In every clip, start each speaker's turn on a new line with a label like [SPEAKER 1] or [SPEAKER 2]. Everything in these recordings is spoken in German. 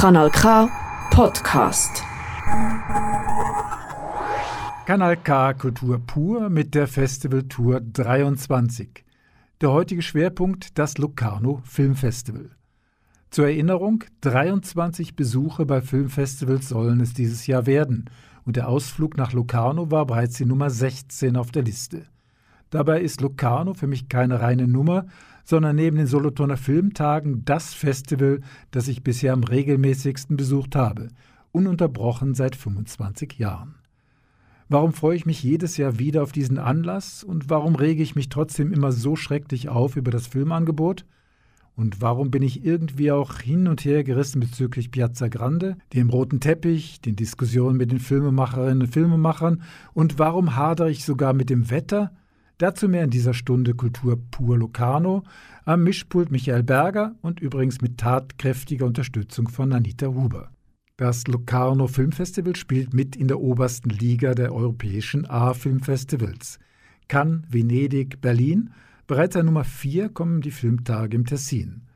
[SPEAKER 1] Kanal K Podcast.
[SPEAKER 2] Kanal K Kultur pur mit der Festival Tour 23. Der heutige Schwerpunkt das Locarno Filmfestival. Zur Erinnerung, 23 Besuche bei Filmfestivals sollen es dieses Jahr werden und der Ausflug nach Locarno war bereits die Nummer 16 auf der Liste. Dabei ist Locarno für mich keine reine Nummer, sondern neben den Solothurner Filmtagen das Festival, das ich bisher am regelmäßigsten besucht habe, ununterbrochen seit 25 Jahren. Warum freue ich mich jedes Jahr wieder auf diesen Anlass und warum rege ich mich trotzdem immer so schrecklich auf über das Filmangebot? Und warum bin ich irgendwie auch hin und her gerissen bezüglich Piazza Grande, dem roten Teppich, den Diskussionen mit den Filmemacherinnen und Filmemachern und warum hadere ich sogar mit dem Wetter Dazu mehr in dieser Stunde Kultur pur Locarno, am Mischpult Michael Berger und übrigens mit tatkräftiger Unterstützung von Anita Huber. Das Locarno Filmfestival spielt mit in der obersten Liga der europäischen A-Filmfestivals. Cannes, Venedig, Berlin. Bereits an Nummer 4 kommen die Filmtage im Tessin.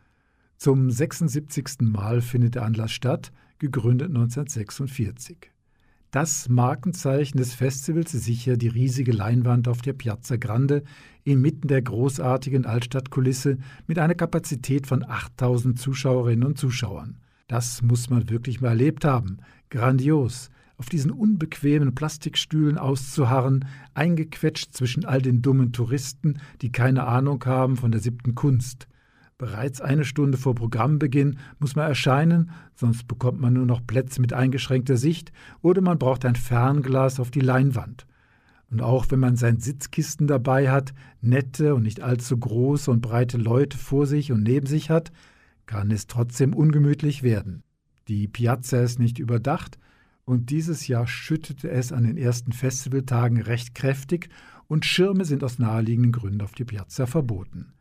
[SPEAKER 2] Zum 76. Mal findet der Anlass statt, gegründet 1946. Das Markenzeichen des Festivals ist sicher die riesige Leinwand auf der Piazza Grande inmitten der großartigen Altstadtkulisse mit einer Kapazität von 8000 Zuschauerinnen und Zuschauern. Das muss man wirklich mal erlebt haben. Grandios. Auf diesen unbequemen Plastikstühlen auszuharren, eingequetscht zwischen all den dummen Touristen, die keine Ahnung haben von der siebten Kunst. Bereits eine Stunde vor Programmbeginn muss man erscheinen, sonst bekommt man nur noch Plätze mit eingeschränkter Sicht oder man braucht ein Fernglas auf die Leinwand. Und auch wenn man sein Sitzkisten dabei hat, nette und nicht allzu große und breite Leute vor sich und neben sich hat, kann es trotzdem ungemütlich werden. Die Piazza ist nicht überdacht und dieses Jahr schüttete es an den ersten Festivaltagen recht kräftig und Schirme sind aus naheliegenden Gründen auf die Piazza verboten.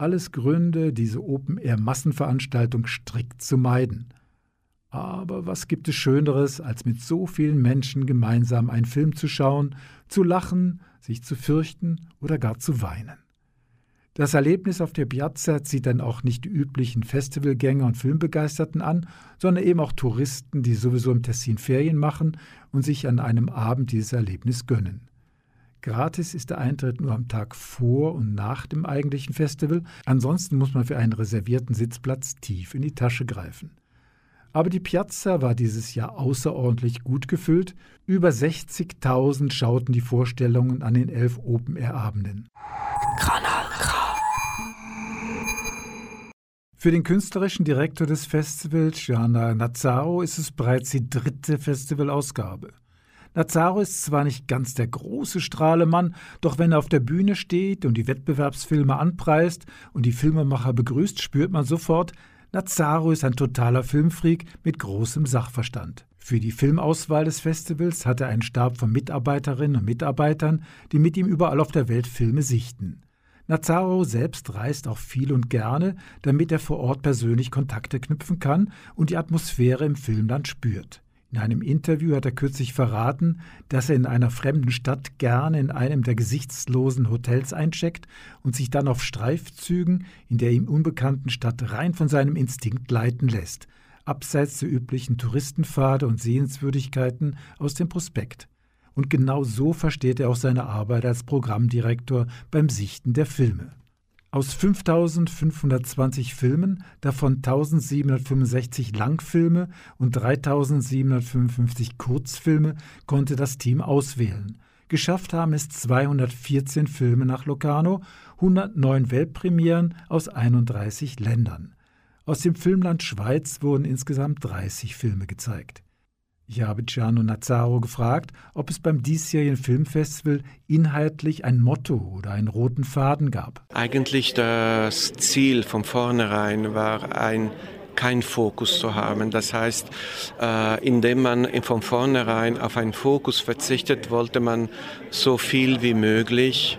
[SPEAKER 2] Alles Gründe, diese Open-Air-Massenveranstaltung strikt zu meiden. Aber was gibt es Schöneres, als mit so vielen Menschen gemeinsam einen Film zu schauen, zu lachen, sich zu fürchten oder gar zu weinen? Das Erlebnis auf der Piazza zieht dann auch nicht die üblichen Festivalgänger und Filmbegeisterten an, sondern eben auch Touristen, die sowieso im Tessin Ferien machen und sich an einem Abend dieses Erlebnis gönnen. Gratis ist der Eintritt nur am Tag vor und nach dem eigentlichen Festival. Ansonsten muss man für einen reservierten Sitzplatz tief in die Tasche greifen. Aber die Piazza war dieses Jahr außerordentlich gut gefüllt. Über 60.000 schauten die Vorstellungen an den elf Open-Air-Abenden. Für den künstlerischen Direktor des Festivals, Gianna Nazzaro, ist es bereits die dritte Festivalausgabe. Nazaro ist zwar nicht ganz der große Strahlemann, doch wenn er auf der Bühne steht und die Wettbewerbsfilme anpreist und die Filmemacher begrüßt, spürt man sofort, Nazaro ist ein totaler Filmfreak mit großem Sachverstand. Für die Filmauswahl des Festivals hat er einen Stab von Mitarbeiterinnen und Mitarbeitern, die mit ihm überall auf der Welt Filme sichten. Nazaro selbst reist auch viel und gerne, damit er vor Ort persönlich Kontakte knüpfen kann und die Atmosphäre im Filmland spürt. In einem Interview hat er kürzlich verraten, dass er in einer fremden Stadt gerne in einem der gesichtslosen Hotels eincheckt und sich dann auf Streifzügen in der ihm unbekannten Stadt rein von seinem Instinkt leiten lässt, abseits der üblichen Touristenpfade und Sehenswürdigkeiten aus dem Prospekt. Und genau so versteht er auch seine Arbeit als Programmdirektor beim Sichten der Filme. Aus 5520 Filmen, davon 1765 Langfilme und 3755 Kurzfilme, konnte das Team auswählen. Geschafft haben es 214 Filme nach Locarno, 109 Weltpremieren aus 31 Ländern. Aus dem Filmland Schweiz wurden insgesamt 30 Filme gezeigt. Ich habe Gianno Nazzaro gefragt, ob es beim diesjährigen Filmfestival inhaltlich ein Motto oder einen roten Faden gab.
[SPEAKER 3] Eigentlich das Ziel von vornherein war ein kein Fokus zu haben. Das heißt, äh, indem man von vornherein auf einen Fokus verzichtet, wollte man so viel wie möglich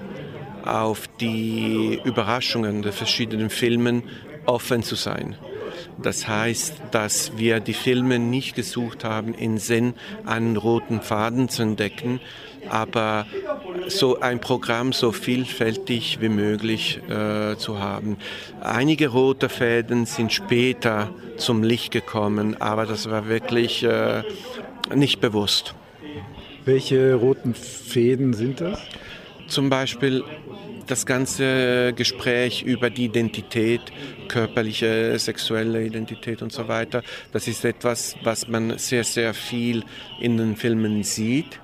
[SPEAKER 3] auf die Überraschungen der verschiedenen Filmen offen zu sein. Das heißt, dass wir die Filme nicht gesucht haben, in Sinn einen roten Faden zu entdecken, aber so ein Programm so vielfältig wie möglich äh, zu haben. Einige rote Fäden sind später zum Licht gekommen, aber das war wirklich äh, nicht bewusst.
[SPEAKER 2] Welche roten Fäden sind das?
[SPEAKER 3] Zum Beispiel das ganze Gespräch über die Identität, körperliche, sexuelle Identität und so weiter, das ist etwas, was man sehr, sehr viel in den Filmen sieht.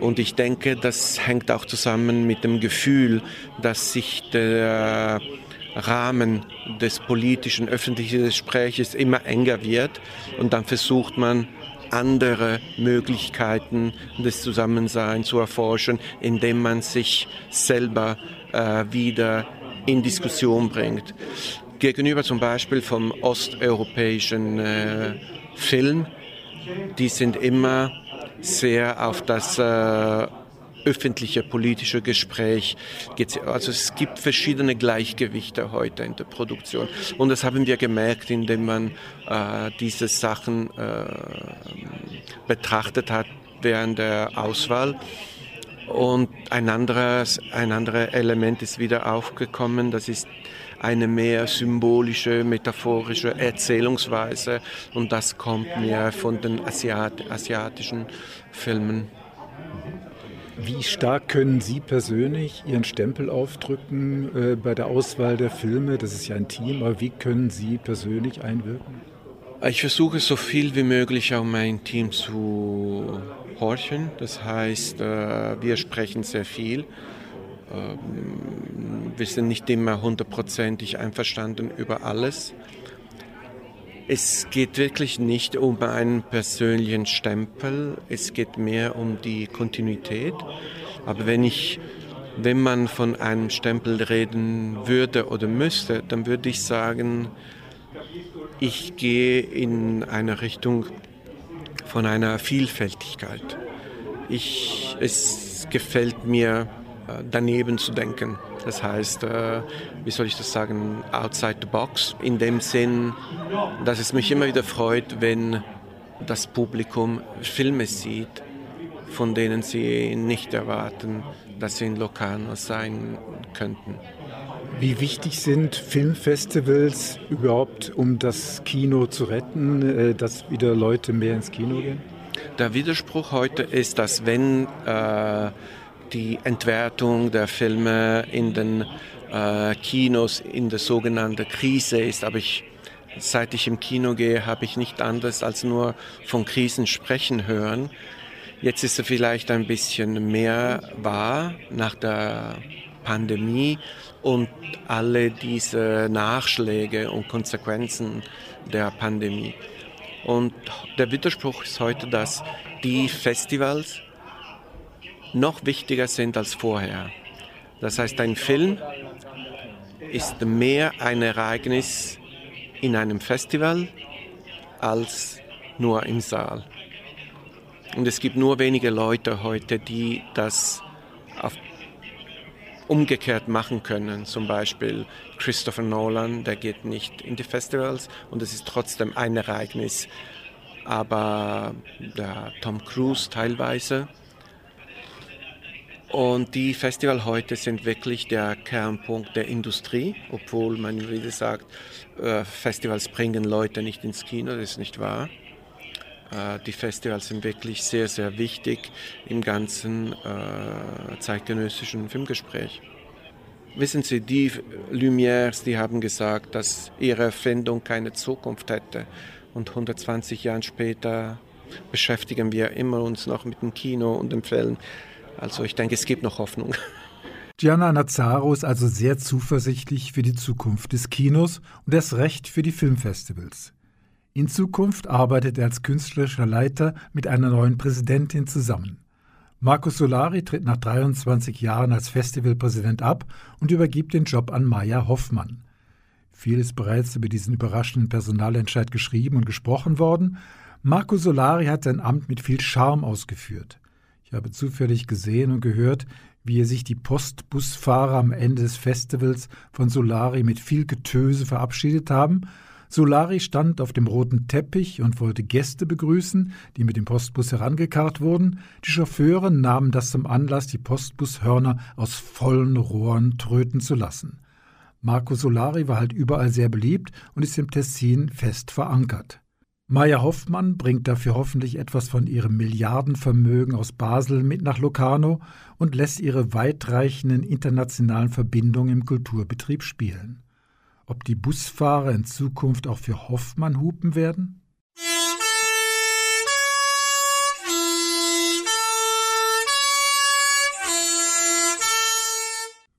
[SPEAKER 3] Und ich denke, das hängt auch zusammen mit dem Gefühl, dass sich der Rahmen des politischen, öffentlichen Gespräches immer enger wird und dann versucht man, andere Möglichkeiten des Zusammenseins zu erforschen, indem man sich selber äh, wieder in Diskussion bringt. Gegenüber zum Beispiel vom osteuropäischen äh, Film, die sind immer sehr auf das äh, öffentliche politische Gespräch. Also es gibt verschiedene Gleichgewichte heute in der Produktion. Und das haben wir gemerkt, indem man äh, diese Sachen äh, betrachtet hat während der Auswahl. Und ein anderes, ein anderes Element ist wieder aufgekommen, das ist eine mehr symbolische, metaphorische Erzählungsweise und das kommt mir von den Asiat asiatischen Filmen.
[SPEAKER 2] Wie stark können Sie persönlich Ihren Stempel aufdrücken äh, bei der Auswahl der Filme? Das ist ja ein Team, aber wie können Sie persönlich einwirken?
[SPEAKER 3] Ich versuche so viel wie möglich auf mein Team zu horchen. Das heißt, äh, wir sprechen sehr viel. Ähm, wir sind nicht immer hundertprozentig einverstanden über alles. Es geht wirklich nicht um einen persönlichen Stempel, es geht mehr um die Kontinuität. Aber wenn ich wenn man von einem Stempel reden würde oder müsste, dann würde ich sagen, ich gehe in eine Richtung von einer Vielfältigkeit. Ich, es gefällt mir, äh, daneben zu denken. Das heißt, äh, wie soll ich das sagen, outside the box. In dem Sinn, dass es mich immer wieder freut, wenn das Publikum Filme sieht, von denen sie nicht erwarten, dass sie in Locarno sein könnten.
[SPEAKER 2] Wie wichtig sind Filmfestivals überhaupt, um das Kino zu retten, äh, dass wieder Leute mehr ins Kino gehen?
[SPEAKER 3] Der Widerspruch heute ist, dass wenn äh, die Entwertung der Filme in den äh, Kinos in der sogenannten Krise ist. Aber ich, seit ich im Kino gehe, habe ich nicht anders als nur von Krisen sprechen hören. Jetzt ist er vielleicht ein bisschen mehr wahr nach der Pandemie und alle diese Nachschläge und Konsequenzen der Pandemie. Und der Widerspruch ist heute, dass die Festivals noch wichtiger sind als vorher. Das heißt, ein Film ist mehr ein Ereignis in einem Festival als nur im Saal. Und es gibt nur wenige Leute heute, die das auf umgekehrt machen können. Zum Beispiel Christopher Nolan, der geht nicht in die Festivals und es ist trotzdem ein Ereignis. Aber der Tom Cruise teilweise und die Festival heute sind wirklich der Kernpunkt der Industrie, obwohl man wieder sagt, äh, Festivals bringen Leute nicht ins Kino, das ist nicht wahr. Äh, die Festivals sind wirklich sehr, sehr wichtig im ganzen äh, zeitgenössischen Filmgespräch. Wissen Sie, die Lumières, die haben gesagt, dass ihre Erfindung keine Zukunft hätte. Und 120 Jahre später beschäftigen wir immer uns noch mit dem Kino und dem Film. Also ich denke, es gibt noch Hoffnung.
[SPEAKER 2] Gianna Nazzaro ist also sehr zuversichtlich für die Zukunft des Kinos und erst recht für die Filmfestivals. In Zukunft arbeitet er als künstlerischer Leiter mit einer neuen Präsidentin zusammen. Marco Solari tritt nach 23 Jahren als Festivalpräsident ab und übergibt den Job an Maya Hoffmann. Viel ist bereits über diesen überraschenden Personalentscheid geschrieben und gesprochen worden. Marco Solari hat sein Amt mit viel Charme ausgeführt. Ich habe zufällig gesehen und gehört, wie er sich die Postbusfahrer am Ende des Festivals von Solari mit viel Getöse verabschiedet haben. Solari stand auf dem roten Teppich und wollte Gäste begrüßen, die mit dem Postbus herangekarrt wurden. Die Chauffeure nahmen das zum Anlass, die Postbushörner aus vollen Rohren tröten zu lassen. Marco Solari war halt überall sehr beliebt und ist im Tessin fest verankert. Maya Hoffmann bringt dafür hoffentlich etwas von ihrem Milliardenvermögen aus Basel mit nach Locarno und lässt ihre weitreichenden internationalen Verbindungen im Kulturbetrieb spielen ob die Busfahrer in Zukunft auch für Hoffmann hupen werden?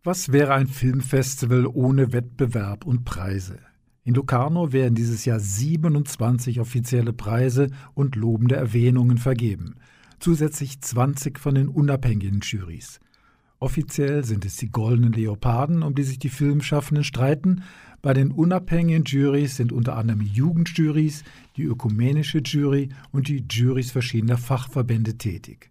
[SPEAKER 2] Was wäre ein Filmfestival ohne Wettbewerb und Preise? In Locarno werden dieses Jahr 27 offizielle Preise und lobende Erwähnungen vergeben, zusätzlich 20 von den unabhängigen Jurys. Offiziell sind es die goldenen Leoparden, um die sich die Filmschaffenden streiten, bei den unabhängigen Jurys sind unter anderem Jugendjurys, die ökumenische Jury und die Jurys verschiedener Fachverbände tätig.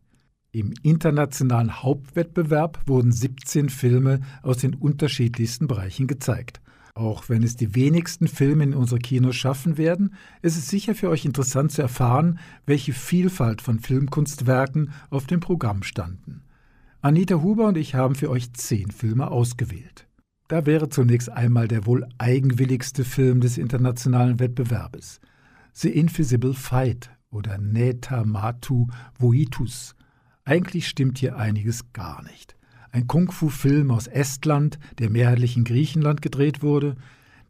[SPEAKER 2] Im internationalen Hauptwettbewerb wurden 17 Filme aus den unterschiedlichsten Bereichen gezeigt. Auch wenn es die wenigsten Filme in unsere Kinos schaffen werden, ist es sicher für euch interessant zu erfahren, welche Vielfalt von Filmkunstwerken auf dem Programm standen. Anita Huber und ich haben für euch zehn Filme ausgewählt. Da wäre zunächst einmal der wohl eigenwilligste Film des internationalen Wettbewerbes, The Invisible Fight oder Neta Matu Voitus. Eigentlich stimmt hier einiges gar nicht. Ein Kung-Fu-Film aus Estland, der mehrheitlich in Griechenland gedreht wurde,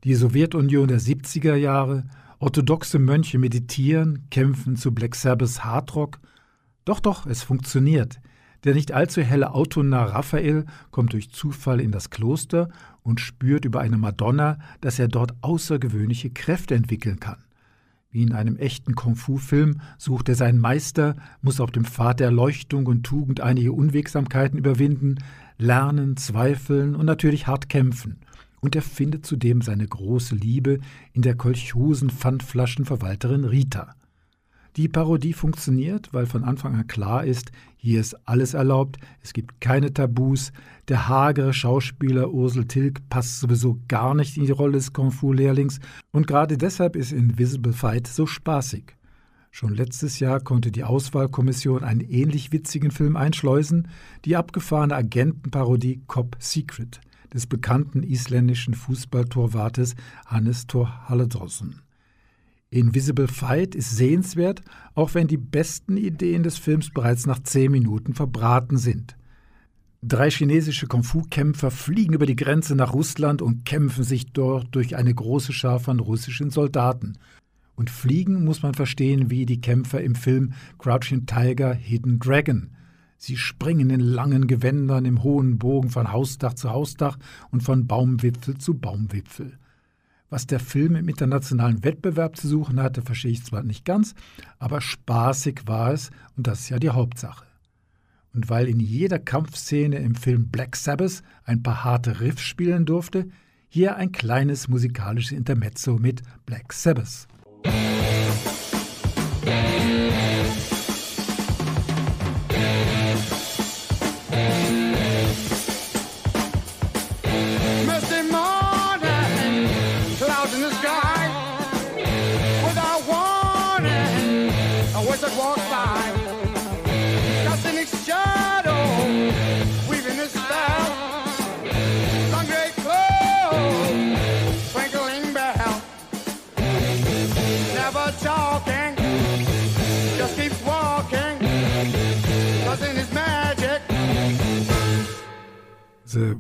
[SPEAKER 2] die Sowjetunion der 70er Jahre, orthodoxe Mönche meditieren, kämpfen zu Black Sabbath Hardrock. Doch, doch, es funktioniert. Der nicht allzu helle Autonah Raphael kommt durch Zufall in das Kloster und spürt über eine Madonna, dass er dort außergewöhnliche Kräfte entwickeln kann. Wie in einem echten Kung-Fu-Film sucht er seinen Meister, muss auf dem Pfad der Erleuchtung und Tugend einige Unwegsamkeiten überwinden, lernen, zweifeln und natürlich hart kämpfen. Und er findet zudem seine große Liebe in der Kolchosen-Pfandflaschenverwalterin Rita. Die Parodie funktioniert, weil von Anfang an klar ist, hier ist alles erlaubt, es gibt keine Tabus, der hagere Schauspieler Ursel Tilg passt sowieso gar nicht in die Rolle des Kung Fu-Lehrlings und gerade deshalb ist Invisible Fight so spaßig. Schon letztes Jahr konnte die Auswahlkommission einen ähnlich witzigen Film einschleusen, die abgefahrene Agentenparodie Cop Secret des bekannten isländischen Fußballtorwartes Hannes Thor Halledrossen. Invisible Fight ist sehenswert, auch wenn die besten Ideen des Films bereits nach zehn Minuten verbraten sind. Drei chinesische Kung-Fu-Kämpfer fliegen über die Grenze nach Russland und kämpfen sich dort durch eine große Schar von russischen Soldaten. Und fliegen muss man verstehen wie die Kämpfer im Film Crouching Tiger, Hidden Dragon. Sie springen in langen Gewändern im hohen Bogen von Hausdach zu Hausdach und von Baumwipfel zu Baumwipfel. Was der Film im internationalen Wettbewerb zu suchen hatte, verstehe ich zwar nicht ganz, aber spaßig war es und das ist ja die Hauptsache. Und weil in jeder Kampfszene im Film Black Sabbath ein paar harte Riffs spielen durfte, hier ein kleines musikalisches Intermezzo mit Black Sabbath.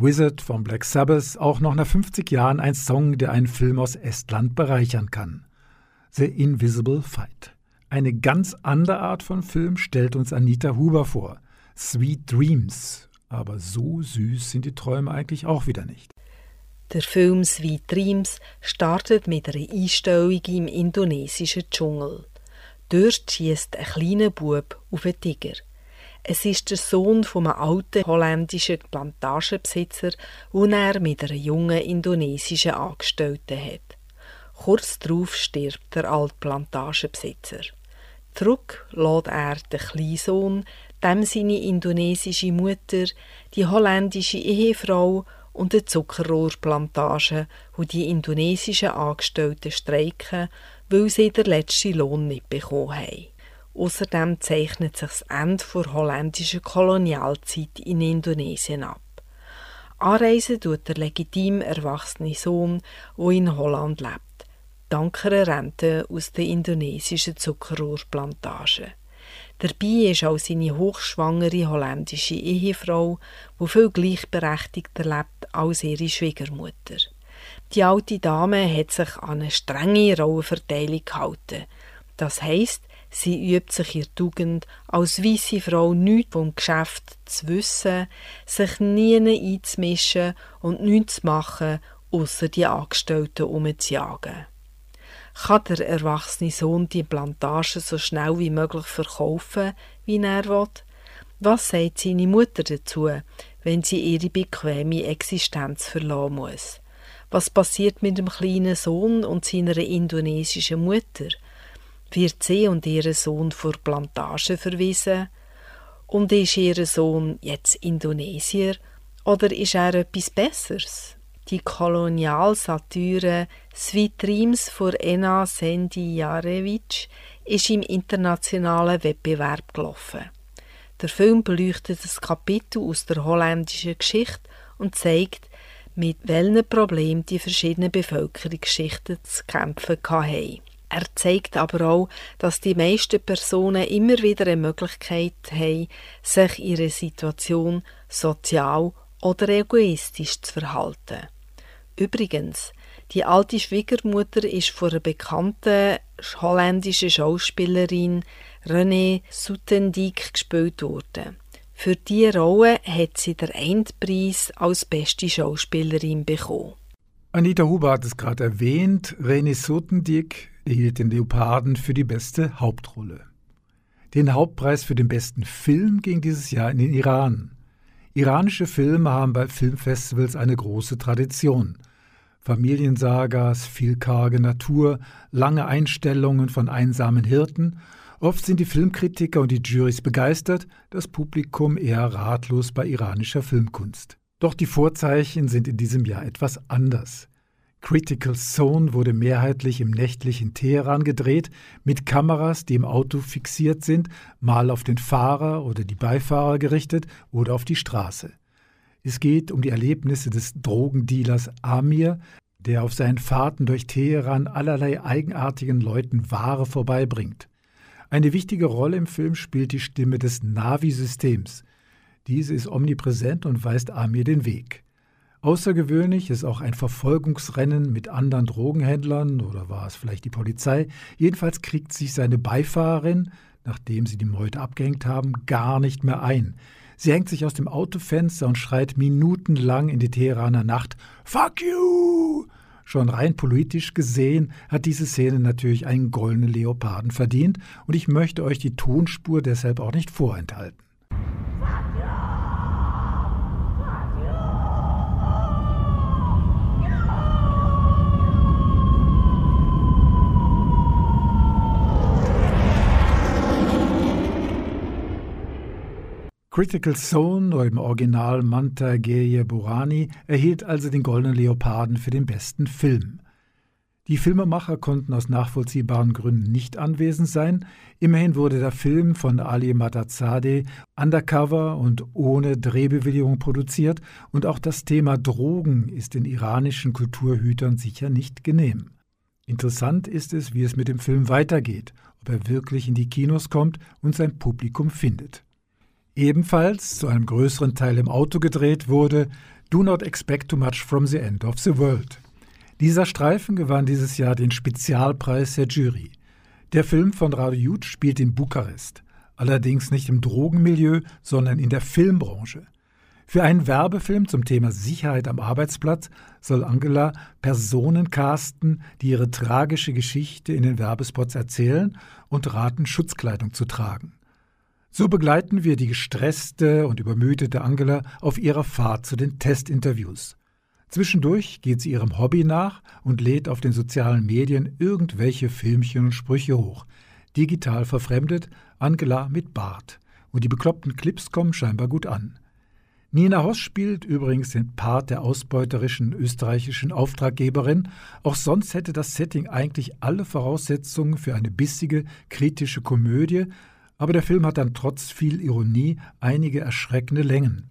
[SPEAKER 2] Wizard von Black Sabbath auch noch nach 50 Jahren ein Song, der einen Film aus Estland bereichern kann. The Invisible Fight. Eine ganz andere Art von Film stellt uns Anita Huber vor. Sweet Dreams. Aber so süß sind die Träume eigentlich auch wieder nicht.
[SPEAKER 4] Der Film Sweet Dreams startet mit einer Einstellung im indonesischen Dschungel. Dort schießt ein kleiner Bub auf einen Tiger. Es ist der Sohn von einem alten holländischen Plantagenbesitzer, den er mit einer jungen indonesischen Angestellten hat. Kurz darauf stirbt der alte Plantagenbesitzer. Zurück lädt er den kleinen Sohn, dem seine indonesische Mutter, die holländische Ehefrau und der Zuckerrohrplantage, wo die indonesischen Angestellten streiken, weil sie den letzten Lohn nicht bekommen haben. Außerdem zeichnet sich das Ende der holländischen Kolonialzeit in Indonesien ab. Anreisen tut der legitim erwachsene Sohn, der in Holland lebt, dank einer Rente aus der indonesischen Zuckerrohrplantage. Dabei ist auch seine hochschwangere holländische Ehefrau, die viel gleichberechtigter lebt als ihre Schwiegermutter. Die alte Dame hat sich an eine strenge Rollenverteilung gehalten. Das heisst, sie übt sich ihr Tugend, als weisse Frau nichts vom Geschäft zu wissen, sich nie einzumischen und nichts zu machen, außer die Angestellten umzujagen. Kann der erwachsene Sohn die Plantage so schnell wie möglich verkaufen, wie er will? Was sagt seine Mutter dazu, wenn sie ihre bequeme Existenz verlassen muss? Was passiert mit dem kleinen Sohn und seiner indonesischen Mutter? Wird sie und ihr Sohn vor Plantage verwiesen? Und ist ihr Sohn jetzt Indonesier oder ist er etwas Besseres? die Kolonialsatire Dreams von Ena Sendijarevic ist im internationalen Wettbewerb gelaufen. Der Film beleuchtet das Kapitel aus der holländischen Geschichte und zeigt, mit welchen Problemen die verschiedenen Bevölkerungsschichten zu kämpfen hatten. Er zeigt aber auch, dass die meisten Personen immer wieder eine Möglichkeit haben, sich ihre Situation sozial oder egoistisch zu verhalten. Übrigens, die alte Schwiegermutter ist von einer bekannten holländischen Schauspielerin René Soutendijk gespielt worden. Für diese Rolle hat sie den Endpreis als beste Schauspielerin bekommen.
[SPEAKER 2] Anita Huber hat es gerade erwähnt, René Soutendijk erhielt den Leoparden für die beste Hauptrolle. Den Hauptpreis für den besten Film ging dieses Jahr in den Iran. Iranische Filme haben bei Filmfestivals eine große Tradition. Familiensagas, viel karge Natur, lange Einstellungen von einsamen Hirten. Oft sind die Filmkritiker und die Jurys begeistert, das Publikum eher ratlos bei iranischer Filmkunst. Doch die Vorzeichen sind in diesem Jahr etwas anders. Critical Zone wurde mehrheitlich im nächtlichen Teheran gedreht, mit Kameras, die im Auto fixiert sind, mal auf den Fahrer oder die Beifahrer gerichtet oder auf die Straße. Es geht um die Erlebnisse des Drogendealers Amir, der auf seinen Fahrten durch Teheran allerlei eigenartigen Leuten Ware vorbeibringt. Eine wichtige Rolle im Film spielt die Stimme des Navi-Systems. Diese ist omnipräsent und weist Amir den Weg. Außergewöhnlich ist auch ein Verfolgungsrennen mit anderen Drogenhändlern oder war es vielleicht die Polizei. Jedenfalls kriegt sich seine Beifahrerin, nachdem sie die Meute abgehängt haben, gar nicht mehr ein. Sie hängt sich aus dem Autofenster und schreit minutenlang in die Teheraner Nacht Fuck you! Schon rein politisch gesehen hat diese Szene natürlich einen goldenen Leoparden verdient und ich möchte euch die Tonspur deshalb auch nicht vorenthalten. Critical Zone oder im Original Manta Geye Burani erhielt also den Goldenen Leoparden für den besten Film. Die Filmemacher konnten aus nachvollziehbaren Gründen nicht anwesend sein. Immerhin wurde der Film von Ali Matazadeh undercover und ohne Drehbewilligung produziert und auch das Thema Drogen ist den iranischen Kulturhütern sicher nicht genehm. Interessant ist es, wie es mit dem Film weitergeht, ob er wirklich in die Kinos kommt und sein Publikum findet. Ebenfalls zu einem größeren Teil im Auto gedreht wurde Do Not Expect Too Much from the End of the World. Dieser Streifen gewann dieses Jahr den Spezialpreis der Jury. Der Film von Radio Jud spielt in Bukarest, allerdings nicht im Drogenmilieu, sondern in der Filmbranche. Für einen Werbefilm zum Thema Sicherheit am Arbeitsplatz soll Angela Personen casten, die ihre tragische Geschichte in den Werbespots erzählen und raten, Schutzkleidung zu tragen. So begleiten wir die gestresste und übermüdete Angela auf ihrer Fahrt zu den Testinterviews. Zwischendurch geht sie ihrem Hobby nach und lädt auf den sozialen Medien irgendwelche Filmchen und Sprüche hoch. Digital verfremdet, Angela mit Bart. Und die bekloppten Clips kommen scheinbar gut an. Nina Hoss spielt übrigens den Part der ausbeuterischen österreichischen Auftraggeberin. Auch sonst hätte das Setting eigentlich alle Voraussetzungen für eine bissige, kritische Komödie, aber der Film hat dann trotz viel Ironie einige erschreckende Längen.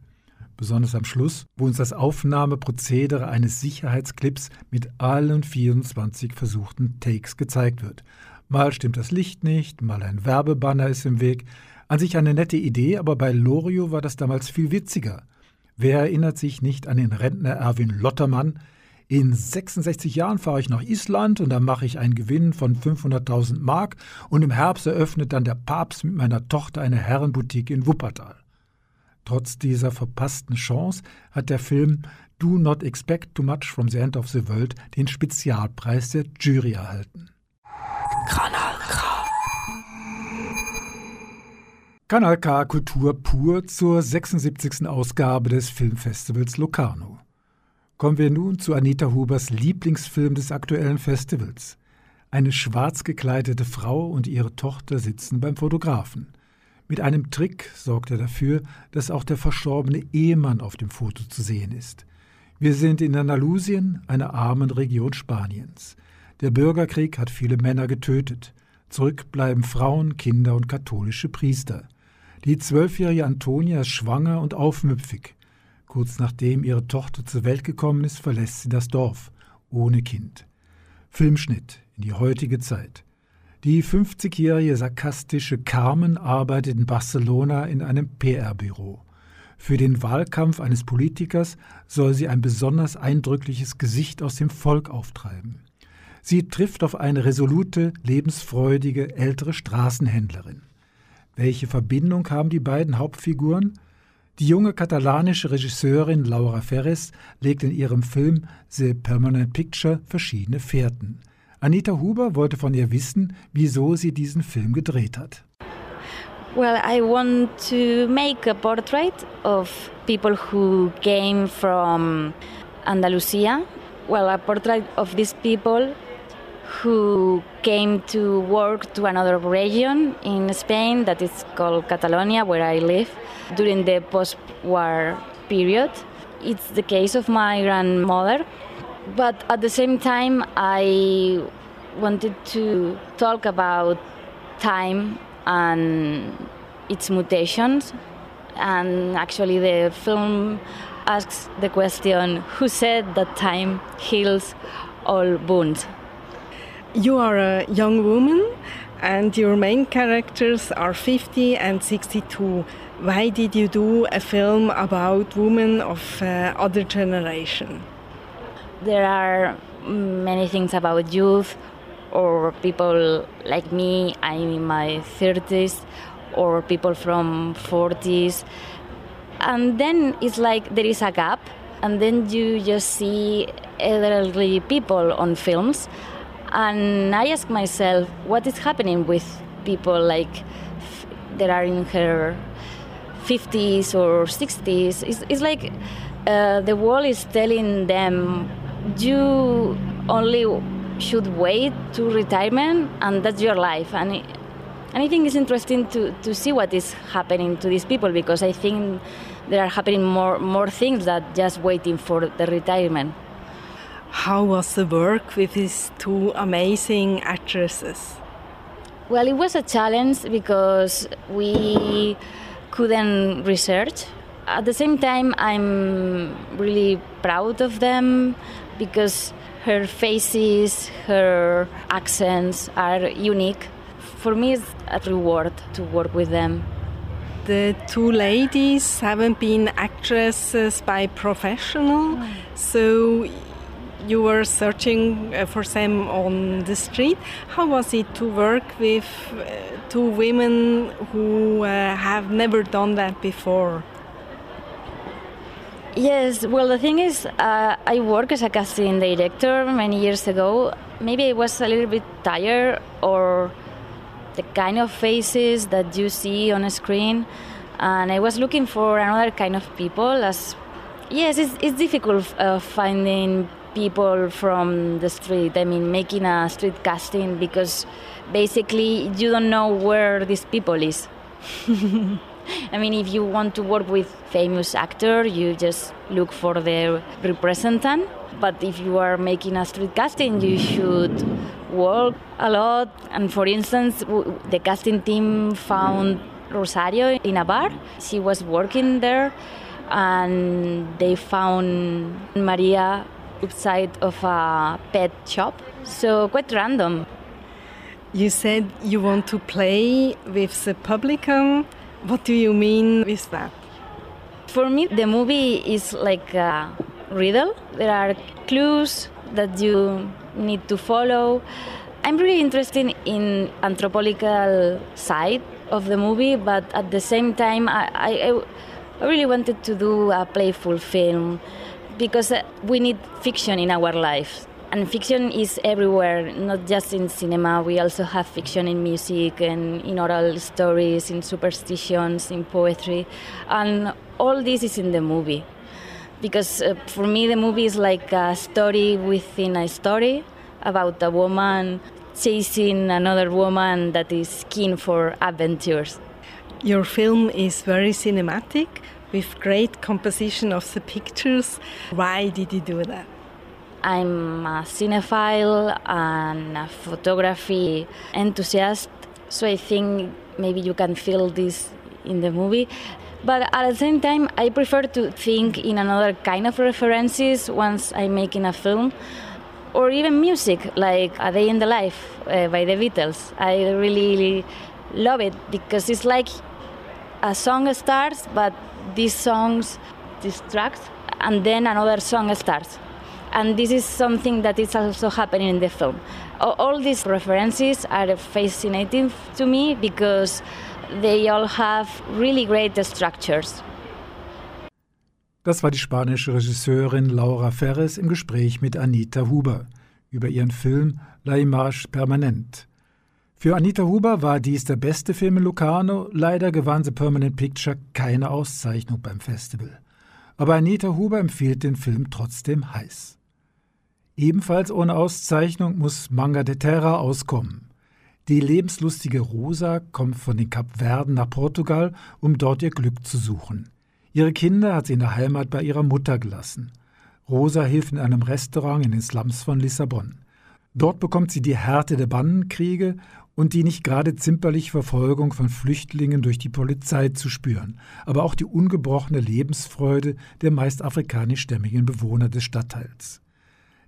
[SPEAKER 2] Besonders am Schluss, wo uns das Aufnahmeprozedere eines Sicherheitsclips mit allen 24 versuchten Takes gezeigt wird. Mal stimmt das Licht nicht, mal ein Werbebanner ist im Weg. An sich eine nette Idee, aber bei Lorio war das damals viel witziger. Wer erinnert sich nicht an den Rentner Erwin Lottermann? In 66 Jahren fahre ich nach Island und dann mache ich einen Gewinn von 500.000 Mark und im Herbst eröffnet dann der Papst mit meiner Tochter eine Herrenboutique in Wuppertal. Trotz dieser verpassten Chance hat der Film Do Not Expect Too Much from the End of the World den Spezialpreis der Jury erhalten. Kanal K. Kanal K Kultur pur zur 76. Ausgabe des Filmfestivals Locarno. Kommen wir nun zu Anita Hubers Lieblingsfilm des aktuellen Festivals. Eine schwarz gekleidete Frau und ihre Tochter sitzen beim Fotografen. Mit einem Trick sorgt er dafür, dass auch der verstorbene Ehemann auf dem Foto zu sehen ist. Wir sind in Andalusien, einer armen Region Spaniens. Der Bürgerkrieg hat viele Männer getötet. Zurück bleiben Frauen, Kinder und katholische Priester. Die zwölfjährige Antonia ist schwanger und aufmüpfig. Kurz nachdem ihre Tochter zur Welt gekommen ist, verlässt sie das Dorf, ohne Kind. Filmschnitt in die heutige Zeit. Die 50-jährige sarkastische Carmen arbeitet in Barcelona in einem PR-Büro. Für den Wahlkampf eines Politikers soll sie ein besonders eindrückliches Gesicht aus dem Volk auftreiben. Sie trifft auf eine resolute, lebensfreudige ältere Straßenhändlerin. Welche Verbindung haben die beiden Hauptfiguren? Die junge katalanische Regisseurin Laura Ferres legt in ihrem Film The Permanent Picture verschiedene Fährten. Anita Huber wollte von ihr wissen, wieso sie diesen Film gedreht hat.
[SPEAKER 5] Well, I want to make a portrait of people who came from Andalusia. Well, a portrait of these people who came to work to another region in Spain that is called Catalonia, where I live, during the post war period. It's the case of my grandmother, but at the same time, I wanted to talk about time and its mutations. And actually, the film asks the question who said that time heals all wounds?
[SPEAKER 4] You are a young woman and your main characters are 50 and 62. Why did you do a film about women of uh, other generation?
[SPEAKER 5] There are many things about youth or people like me, I'm in my 30s, or people from 40s. And then it's like there is a gap, and then you just see elderly people on films and I ask myself, what is happening with people like that are in her 50s or 60s? It's, it's like uh, the world is telling them, you only should wait to retirement, and that's your life. And, it, and I think it's interesting to, to see what is happening to these people because I think there are happening more, more things than just waiting for the retirement.
[SPEAKER 4] How was the work with these two amazing actresses?
[SPEAKER 5] Well, it was a challenge because we couldn't research. At the same time, I'm really proud of them because her faces, her accents are unique. For me, it's a reward to work with them.
[SPEAKER 4] The two ladies haven't been actresses by professional, mm. so you were searching uh, for them on the street. How was it to work with uh, two women who uh, have never done that before?
[SPEAKER 5] Yes, well, the thing is, uh, I worked as a casting director many years ago. Maybe I was a little bit tired, or the kind of faces that you see on a screen, and I was looking for another kind of people. As yes, it's, it's difficult uh, finding people from the street. I mean, making a street casting because basically you don't know where these people is. I mean, if you want to work with famous actor, you just look for the representant. But if you are making a street casting, you should work a lot. And for instance, the casting team found Rosario in a bar. She was working there, and they found Maria outside of a pet shop. So quite random.
[SPEAKER 4] You said you want to play with the publicum. What do you mean with that?
[SPEAKER 5] For me, the movie is like a riddle. There are clues that you need to follow. I'm really interested in anthropological side of the movie, but at the same time, I, I, I really wanted to do a playful film because we need fiction in our lives. And fiction is everywhere, not just in cinema. We also have fiction in music and in oral stories, in superstitions, in poetry. And all this is in the movie. Because uh, for me, the movie is like a story within a story about a woman chasing another woman that is keen for adventures.
[SPEAKER 4] Your film is very cinematic with great composition of the pictures. Why did you do that?
[SPEAKER 5] I'm a cinephile and a photography enthusiast, so I think maybe you can feel this in the movie. But at the same time, I prefer to think in another kind of references once I'm making a film, or even music, like A Day in the Life uh, by the Beatles. I really love it because it's like a song starts, but these songs distract, and then another song starts and this is something that is also happening in the film. All these references are fascinating to me because they all have really great structures.
[SPEAKER 2] Das war die spanische Regisseurin Laura Ferres im Gespräch mit Anita Huber über ihren Film La Image Permanente. Für Anita Huber war dies der beste Film in Locarno, leider gewann The Permanent Picture keine Auszeichnung beim Festival. Aber Anita Huber empfiehlt den Film trotzdem heiß. Ebenfalls ohne Auszeichnung muss Manga de Terra auskommen. Die lebenslustige Rosa kommt von den Kapverden nach Portugal, um dort ihr Glück zu suchen. Ihre Kinder hat sie in der Heimat bei ihrer Mutter gelassen. Rosa hilft in einem Restaurant in den Slums von Lissabon. Dort bekommt sie die Härte der Bannenkriege und die nicht gerade zimperliche Verfolgung von Flüchtlingen durch die Polizei zu spüren, aber auch die ungebrochene Lebensfreude der meist afrikanischstämmigen Bewohner des Stadtteils.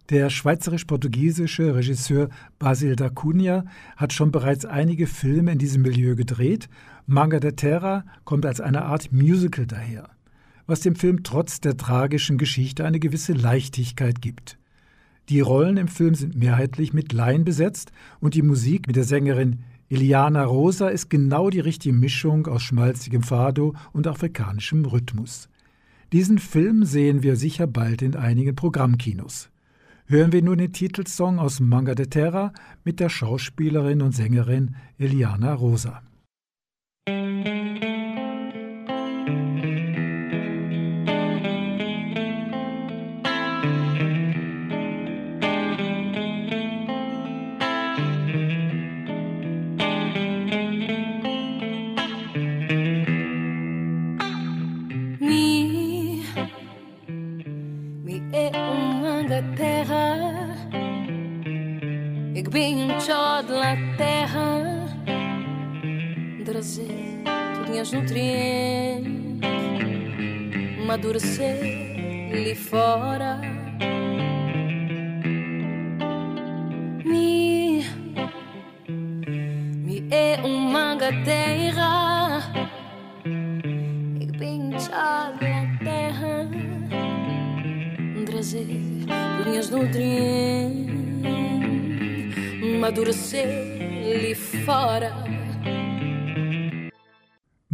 [SPEAKER 2] Der schweizerisch-portugiesische Regisseur Basil da Cunha hat schon bereits einige Filme in diesem Milieu gedreht. Manga de Terra kommt als eine Art Musical daher, was dem Film trotz der tragischen Geschichte eine gewisse Leichtigkeit gibt. Die Rollen im Film sind mehrheitlich mit Laien besetzt und die Musik mit der Sängerin Eliana Rosa ist genau die richtige Mischung aus schmalzigem Fado und afrikanischem Rhythmus. Diesen Film sehen wir sicher bald in einigen Programmkinos hören wir nun den Titelsong aus Manga de Terra mit der Schauspielerin und Sängerin Eliana Rosa.
[SPEAKER 6] nutrientes say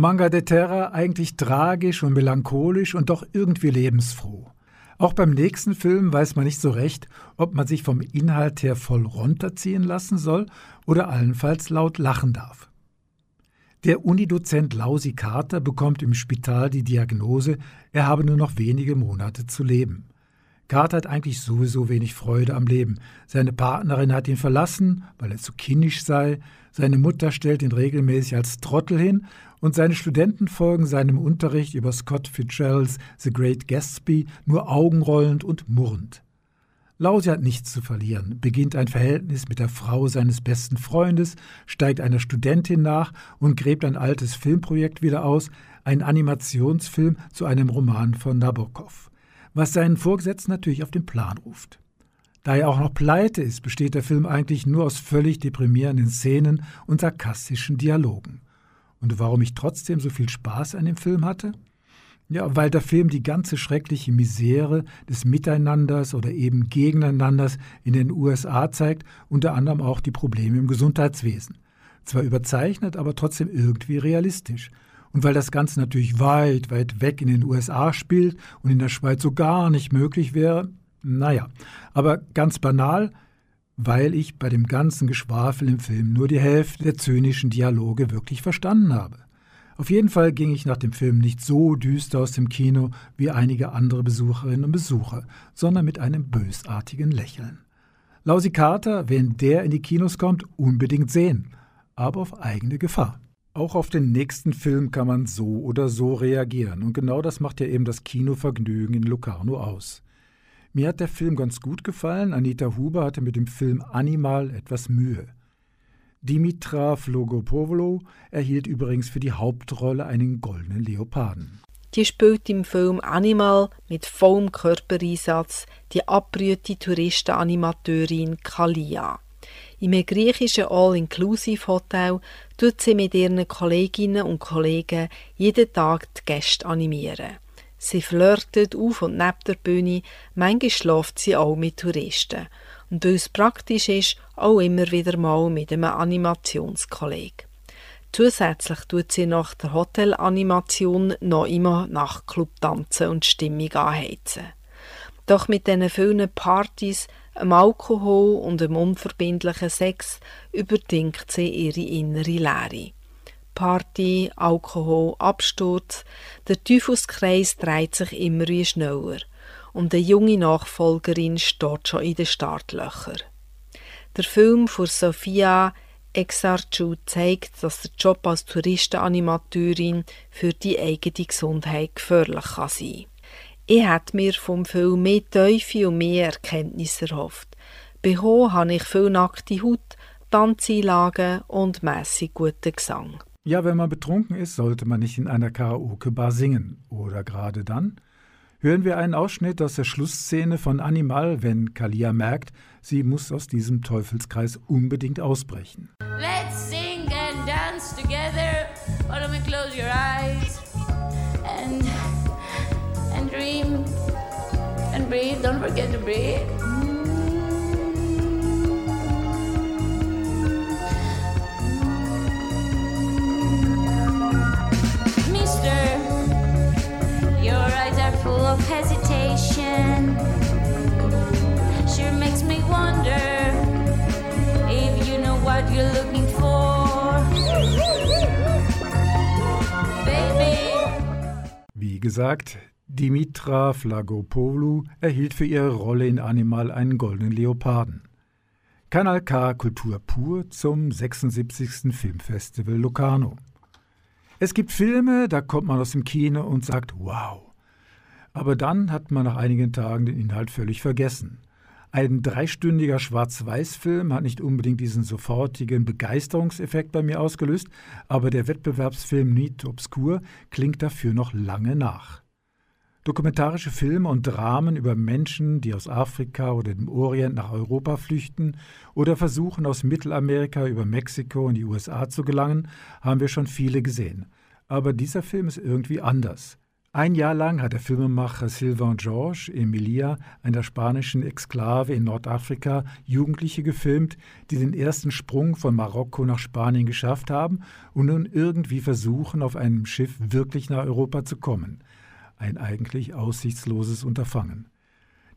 [SPEAKER 2] Manga de Terra eigentlich tragisch und melancholisch und doch irgendwie lebensfroh. Auch beim nächsten Film weiß man nicht so recht, ob man sich vom Inhalt her voll runterziehen lassen soll oder allenfalls laut lachen darf. Der Unidozent Lausi Carter bekommt im Spital die Diagnose, er habe nur noch wenige Monate zu leben. Carter hat eigentlich sowieso wenig Freude am Leben. Seine Partnerin hat ihn verlassen, weil er zu kindisch sei. Seine Mutter stellt ihn regelmäßig als Trottel hin und seine Studenten folgen seinem Unterricht über Scott Fitzgeralds The Great Gatsby nur augenrollend und murrend. Lausi hat nichts zu verlieren, beginnt ein Verhältnis mit der Frau seines besten Freundes, steigt einer Studentin nach und gräbt ein altes Filmprojekt wieder aus, einen Animationsfilm zu einem Roman von Nabokov, was seinen Vorgesetzten natürlich auf den Plan ruft. Da er auch noch pleite ist, besteht der Film eigentlich nur aus völlig deprimierenden Szenen und sarkastischen Dialogen. Und warum ich trotzdem so viel Spaß an dem Film hatte? Ja, weil der Film die ganze schreckliche Misere des Miteinanders oder eben Gegeneinanders in den USA zeigt, unter anderem auch die Probleme im Gesundheitswesen. Zwar überzeichnet, aber trotzdem irgendwie realistisch. Und weil das Ganze natürlich weit, weit weg in den USA spielt und in der Schweiz so gar nicht möglich wäre, naja, aber ganz banal, weil ich bei dem ganzen Geschwafel im Film nur die Hälfte der zynischen Dialoge wirklich verstanden habe. Auf jeden Fall ging ich nach dem Film nicht so düster aus dem Kino wie einige andere Besucherinnen und Besucher, sondern mit einem bösartigen Lächeln. Lausi Carter, wenn der in die Kinos kommt, unbedingt sehen, aber auf eigene Gefahr. Auch auf den nächsten Film kann man so oder so reagieren, und genau das macht ja eben das Kinovergnügen in Locarno aus. Mir hat der Film ganz gut gefallen, Anita Huber hatte mit dem Film Animal etwas Mühe. Dimitra Flogopoulou erhielt übrigens für die Hauptrolle einen goldenen Leoparden.
[SPEAKER 4] Die spielt im Film Animal mit vollem Körpereinsatz die abbrühte Touristenanimateurin Kalia. Im griechischen All-Inclusive-Hotel tut sie mit ihren Kolleginnen und Kollegen jeden Tag die Gäste animieren. Sie flirtet auf und neben der Bühne, manchmal schläft sie auch mit Touristen und weil es praktisch ist, auch immer wieder mal mit einem Animationskolleg. Zusätzlich tut sie nach der Hotelanimation noch immer Nachtclub tanzen und Stimmung anheizen. Doch mit diesen vielen Partys, einem Alkohol und einem unverbindlichen Sex überdingt sie ihre innere Leere. Party, Alkohol, Absturz, der Teufelskreis dreht sich immer wie schneller – und eine junge Nachfolgerin steht schon in den Startlöchern. Der Film von Sophia Exarchu zeigt, dass der Job als Touristenanimateurin für die eigene Gesundheit gefährlich kann sein Ich hätte mir vom Film mehr Teufel und mehr Erkenntnis erhofft. Bekommen habe ich viel nackte Haut, Tanzeinlagen und mässig guten Gesang.
[SPEAKER 2] Ja, wenn man betrunken ist, sollte man nicht in einer Karaoke-Bar singen. Oder gerade dann? hören wir einen Ausschnitt aus der Schlussszene von Animal, wenn Kalia merkt, sie muss aus diesem Teufelskreis unbedingt ausbrechen. Let's sing and dance together. Why don't we close your eyes dream and breathe. Don't forget to breathe. of hesitation. Sure makes me wonder if you know what you're looking for. Baby. Wie gesagt, Dimitra Flagopoulou erhielt für ihre Rolle in Animal einen goldenen Leoparden. Kanal K Kultur pur zum 76. Filmfestival Locarno. Es gibt Filme, da kommt man aus dem Kino und sagt, wow, aber dann hat man nach einigen Tagen den Inhalt völlig vergessen. Ein dreistündiger Schwarz-Weiß-Film hat nicht unbedingt diesen sofortigen Begeisterungseffekt bei mir ausgelöst, aber der Wettbewerbsfilm Need Obscur klingt dafür noch lange nach. Dokumentarische Filme und Dramen über Menschen, die aus Afrika oder dem Orient nach Europa flüchten oder versuchen, aus Mittelamerika über Mexiko in die USA zu gelangen, haben wir schon viele gesehen. Aber dieser Film ist irgendwie anders. Ein Jahr lang hat der Filmemacher Sylvain Georges Melilla, einer spanischen Exklave in Nordafrika, Jugendliche gefilmt, die den ersten Sprung von Marokko nach Spanien geschafft haben und nun irgendwie versuchen, auf einem Schiff wirklich nach Europa zu kommen. Ein eigentlich aussichtsloses Unterfangen.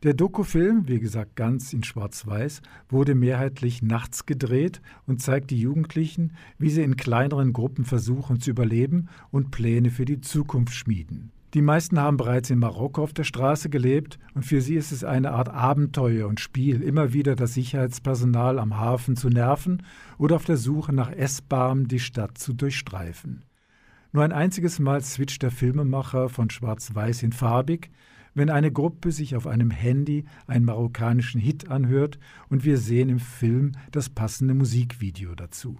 [SPEAKER 2] Der Dokufilm, wie gesagt ganz in Schwarz-Weiß, wurde mehrheitlich nachts gedreht und zeigt die Jugendlichen, wie sie in kleineren Gruppen versuchen zu überleben und Pläne für die Zukunft schmieden. Die meisten haben bereits in Marokko auf der Straße gelebt und für sie ist es eine Art Abenteuer und Spiel, immer wieder das Sicherheitspersonal am Hafen zu nerven oder auf der Suche nach Essbarem die Stadt zu durchstreifen. Nur ein einziges Mal switcht der Filmemacher von schwarz-weiß in farbig, wenn eine Gruppe sich auf einem Handy einen marokkanischen Hit anhört und wir sehen im Film das passende Musikvideo dazu.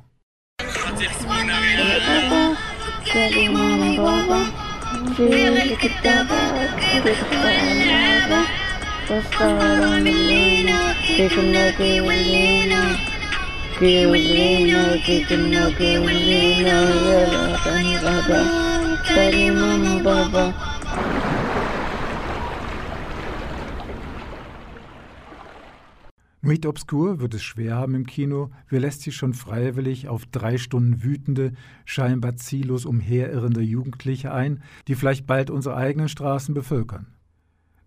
[SPEAKER 2] Nuit Obscur wird es schwer haben im Kino, wer lässt sich schon freiwillig auf drei Stunden wütende, scheinbar ziellos umherirrende Jugendliche ein, die vielleicht bald unsere eigenen Straßen bevölkern.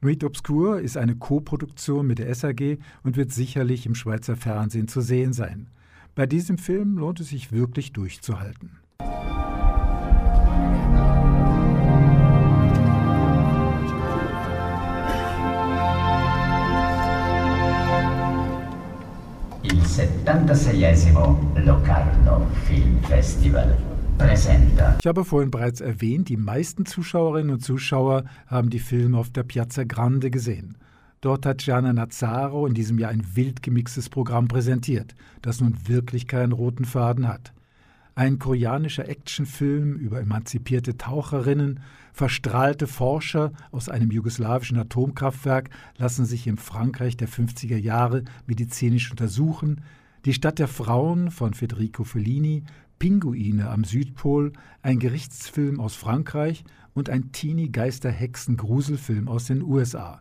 [SPEAKER 2] Nuit Obscur ist eine Co-Produktion mit der SAG und wird sicherlich im Schweizer Fernsehen zu sehen sein. Bei diesem Film lohnt es sich wirklich durchzuhalten.
[SPEAKER 7] Il 76esimo Locarno Film Festival.
[SPEAKER 2] Ich habe vorhin bereits erwähnt, die meisten Zuschauerinnen und Zuschauer haben die Filme auf der Piazza Grande gesehen. Dort hat Gianna Nazzaro in diesem Jahr ein wild gemixtes Programm präsentiert, das nun wirklich keinen roten Faden hat. Ein koreanischer Actionfilm über emanzipierte Taucherinnen, verstrahlte Forscher aus einem jugoslawischen Atomkraftwerk lassen sich im Frankreich der 50er Jahre medizinisch untersuchen, die Stadt der Frauen von Federico Fellini, Pinguine am Südpol, ein Gerichtsfilm aus Frankreich und ein Teenie-Geister-Hexen-Gruselfilm aus den USA.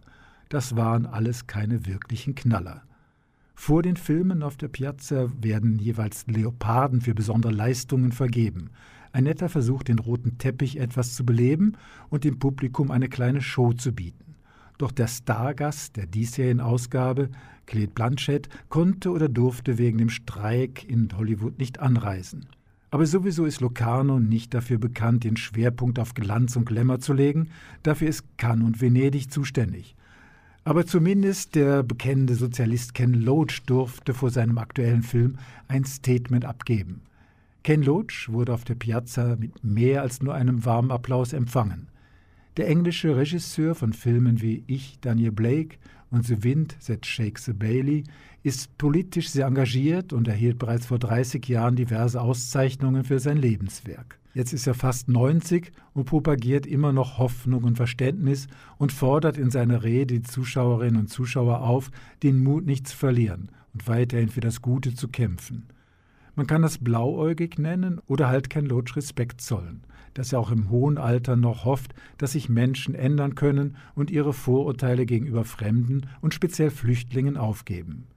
[SPEAKER 2] Das waren alles keine wirklichen Knaller. Vor den Filmen auf der Piazza werden jeweils Leoparden für besondere Leistungen vergeben. Ein netter Versuch, den roten Teppich etwas zu beleben und dem Publikum eine kleine Show zu bieten. Doch der Stargast der diesjährigen Ausgabe, Clete Blanchett, konnte oder durfte wegen dem Streik in Hollywood nicht anreisen. Aber sowieso ist Locarno nicht dafür bekannt, den Schwerpunkt auf Glanz und Glamour zu legen, dafür ist Cannes und Venedig zuständig. Aber zumindest der bekennende Sozialist Ken Loach durfte vor seinem aktuellen Film ein Statement abgeben. Ken Loach wurde auf der Piazza mit mehr als nur einem warmen Applaus empfangen. Der englische Regisseur von Filmen wie Ich, Daniel Blake und The Wind That Shakes the Bailey ist politisch sehr engagiert und erhielt bereits vor 30 Jahren diverse Auszeichnungen für sein Lebenswerk. Jetzt ist er fast 90 und propagiert immer noch Hoffnung und Verständnis und fordert in seiner Rede die Zuschauerinnen und Zuschauer auf, den Mut nicht zu verlieren und weiterhin für das Gute zu kämpfen. Man kann das blauäugig nennen oder halt kein Lotsch Respekt zollen, dass er auch im hohen Alter noch hofft, dass sich Menschen ändern können und ihre Vorurteile gegenüber Fremden und speziell Flüchtlingen aufgeben.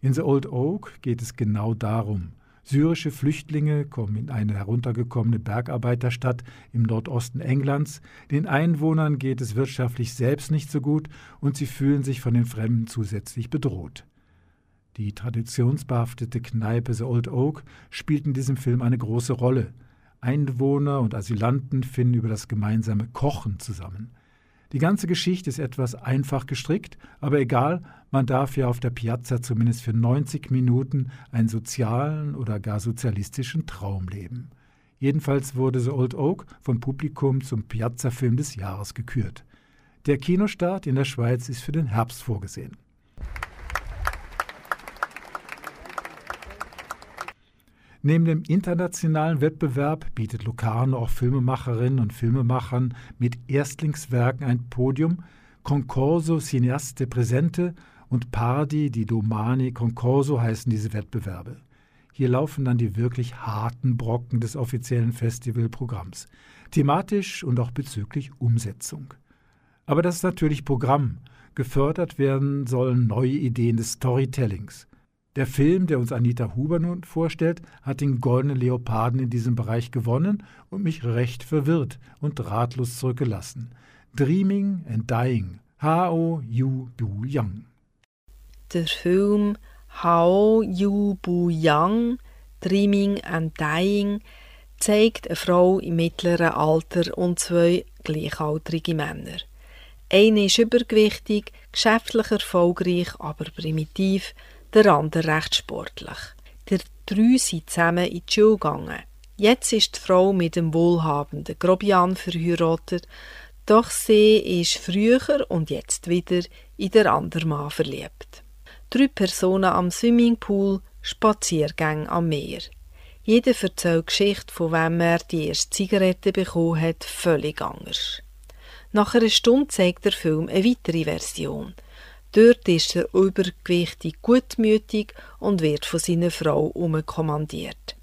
[SPEAKER 2] In The Old Oak geht es genau darum, Syrische Flüchtlinge kommen in eine heruntergekommene Bergarbeiterstadt im Nordosten Englands. Den Einwohnern geht es wirtschaftlich selbst nicht so gut und sie fühlen sich von den Fremden zusätzlich bedroht. Die traditionsbehaftete Kneipe The Old Oak spielt in diesem Film eine große Rolle. Einwohner und Asylanten finden über das gemeinsame Kochen zusammen. Die ganze Geschichte ist etwas einfach gestrickt, aber egal, man darf ja auf der Piazza zumindest für 90 Minuten einen sozialen oder gar sozialistischen Traum leben. Jedenfalls wurde The Old Oak vom Publikum zum Piazza-Film des Jahres gekürt. Der Kinostart in der Schweiz ist für den Herbst vorgesehen. Neben dem internationalen Wettbewerb bietet Locarno auch Filmemacherinnen und Filmemachern mit Erstlingswerken ein Podium, Concorso Cineaste Presente und Pardi di Domani Concorso heißen diese Wettbewerbe. Hier laufen dann die wirklich harten Brocken des offiziellen Festivalprogramms, thematisch und auch bezüglich Umsetzung. Aber das ist natürlich Programm. Gefördert werden sollen neue Ideen des Storytellings. Der Film, der uns Anita Huber nun vorstellt, hat den Goldenen Leoparden in diesem Bereich gewonnen und mich recht verwirrt und ratlos zurückgelassen. Dreaming and Dying, Hao Yu Bu Yang.
[SPEAKER 4] Der Film Hao Yu Bu Yang, Dreaming and Dying, zeigt eine Frau im mittleren Alter und zwei gleichaltrige Männer. Einer ist übergewichtig, geschäftlich erfolgreich, aber primitiv, der andere recht sportlich. Die drei sind zusammen in die Schule gegangen. Jetzt ist die Frau mit dem wohlhabenden Grobian verheiratet, doch sie ist früher und jetzt wieder in der anderen Mann verliebt. Drei Personen am Swimmingpool, Spaziergänge am Meer. Jeder erzählt Geschichte, von wem er die erste Zigarette bekommen hat, völlig anders. Nach einer Stunde zeigt der Film eine weitere Version. Dort ist er übergewichtig gutmütig und wird von seiner Frau umkommandiert.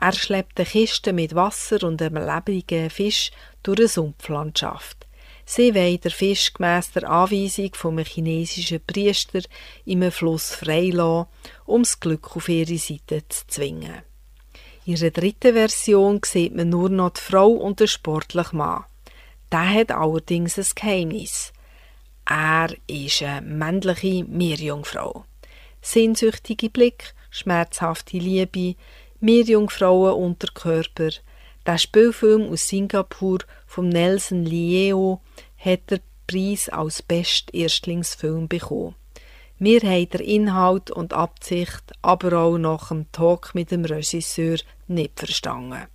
[SPEAKER 4] Er schleppt eine Kiste mit Wasser und einem lebendigen Fisch durch eine Sumpflandschaft. Sie wollen den Fisch gemäss der Anweisung vom chinesischen Priester im Fluss freilassen, um das Glück auf ihre Seite zu zwingen. In der dritten Version sieht man nur noch die Frau und den sportlichen Mann. Der hat allerdings ein Geheimnis. Er ist eine männliche Meerjungfrau. Sehnsüchtige Blick, schmerzhafte Liebe, Meerjungfrauen Unterkörper. Der Spielfilm aus Singapur von Nelson Lieo hat den Preis als best Erstlingsfilm bekommen. Wir haben den Inhalt und Absicht aber auch nach dem Talk mit dem Regisseur nicht verstanden.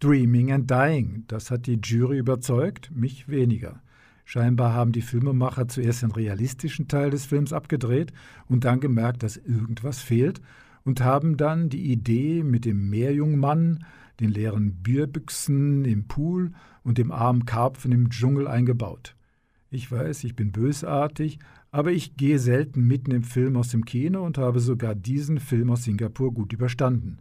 [SPEAKER 2] Dreaming and Dying, das hat die Jury überzeugt, mich weniger. Scheinbar haben die Filmemacher zuerst den realistischen Teil des Films abgedreht und dann gemerkt, dass irgendwas fehlt und haben dann die Idee mit dem Meerjungmann, den leeren Bierbüchsen im Pool und dem armen Karpfen im Dschungel eingebaut. Ich weiß, ich bin bösartig, aber ich gehe selten mitten im Film aus dem Kino und habe sogar diesen Film aus Singapur gut überstanden.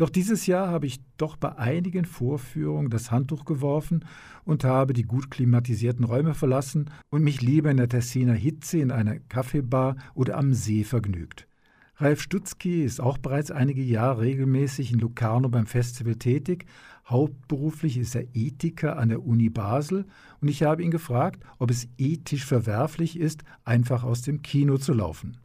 [SPEAKER 2] Doch dieses Jahr habe ich doch bei einigen Vorführungen das Handtuch geworfen und habe die gut klimatisierten Räume verlassen und mich lieber in der Tessiner Hitze in einer Kaffeebar oder am See vergnügt. Ralf Stutzki ist auch bereits einige Jahre regelmäßig in Locarno beim Festival tätig. Hauptberuflich ist er Ethiker an der Uni Basel und ich habe ihn gefragt, ob es ethisch verwerflich ist, einfach aus dem Kino zu laufen.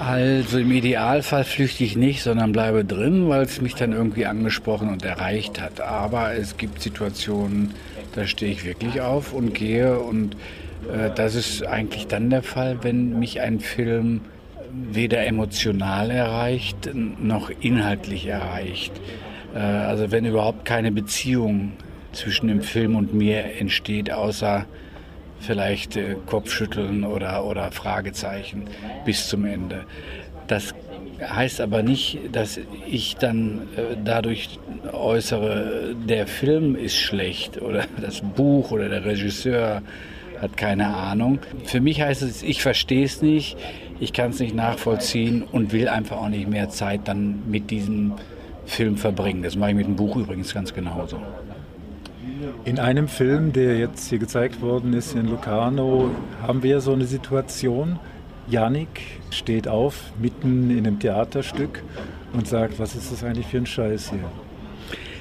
[SPEAKER 8] Also im Idealfall flüchte ich nicht, sondern bleibe drin, weil es mich dann irgendwie angesprochen und erreicht hat. Aber es gibt Situationen, da stehe ich wirklich auf und gehe und äh, das ist eigentlich dann der Fall, wenn mich ein Film weder emotional erreicht noch inhaltlich erreicht. Äh, also wenn überhaupt keine Beziehung zwischen dem Film und mir entsteht, außer vielleicht äh, Kopfschütteln oder, oder Fragezeichen bis zum Ende. Das heißt aber nicht, dass ich dann äh, dadurch äußere, der Film ist schlecht oder das Buch oder der Regisseur hat keine Ahnung. Für mich heißt es, ich verstehe es nicht, ich kann es nicht nachvollziehen und will einfach auch nicht mehr Zeit dann mit diesem Film verbringen. Das mache ich mit dem Buch übrigens ganz genauso.
[SPEAKER 2] In einem Film, der jetzt hier gezeigt worden ist in Locarno, haben wir so eine Situation. Janik steht auf mitten in einem Theaterstück und sagt, was ist das eigentlich für ein Scheiß hier?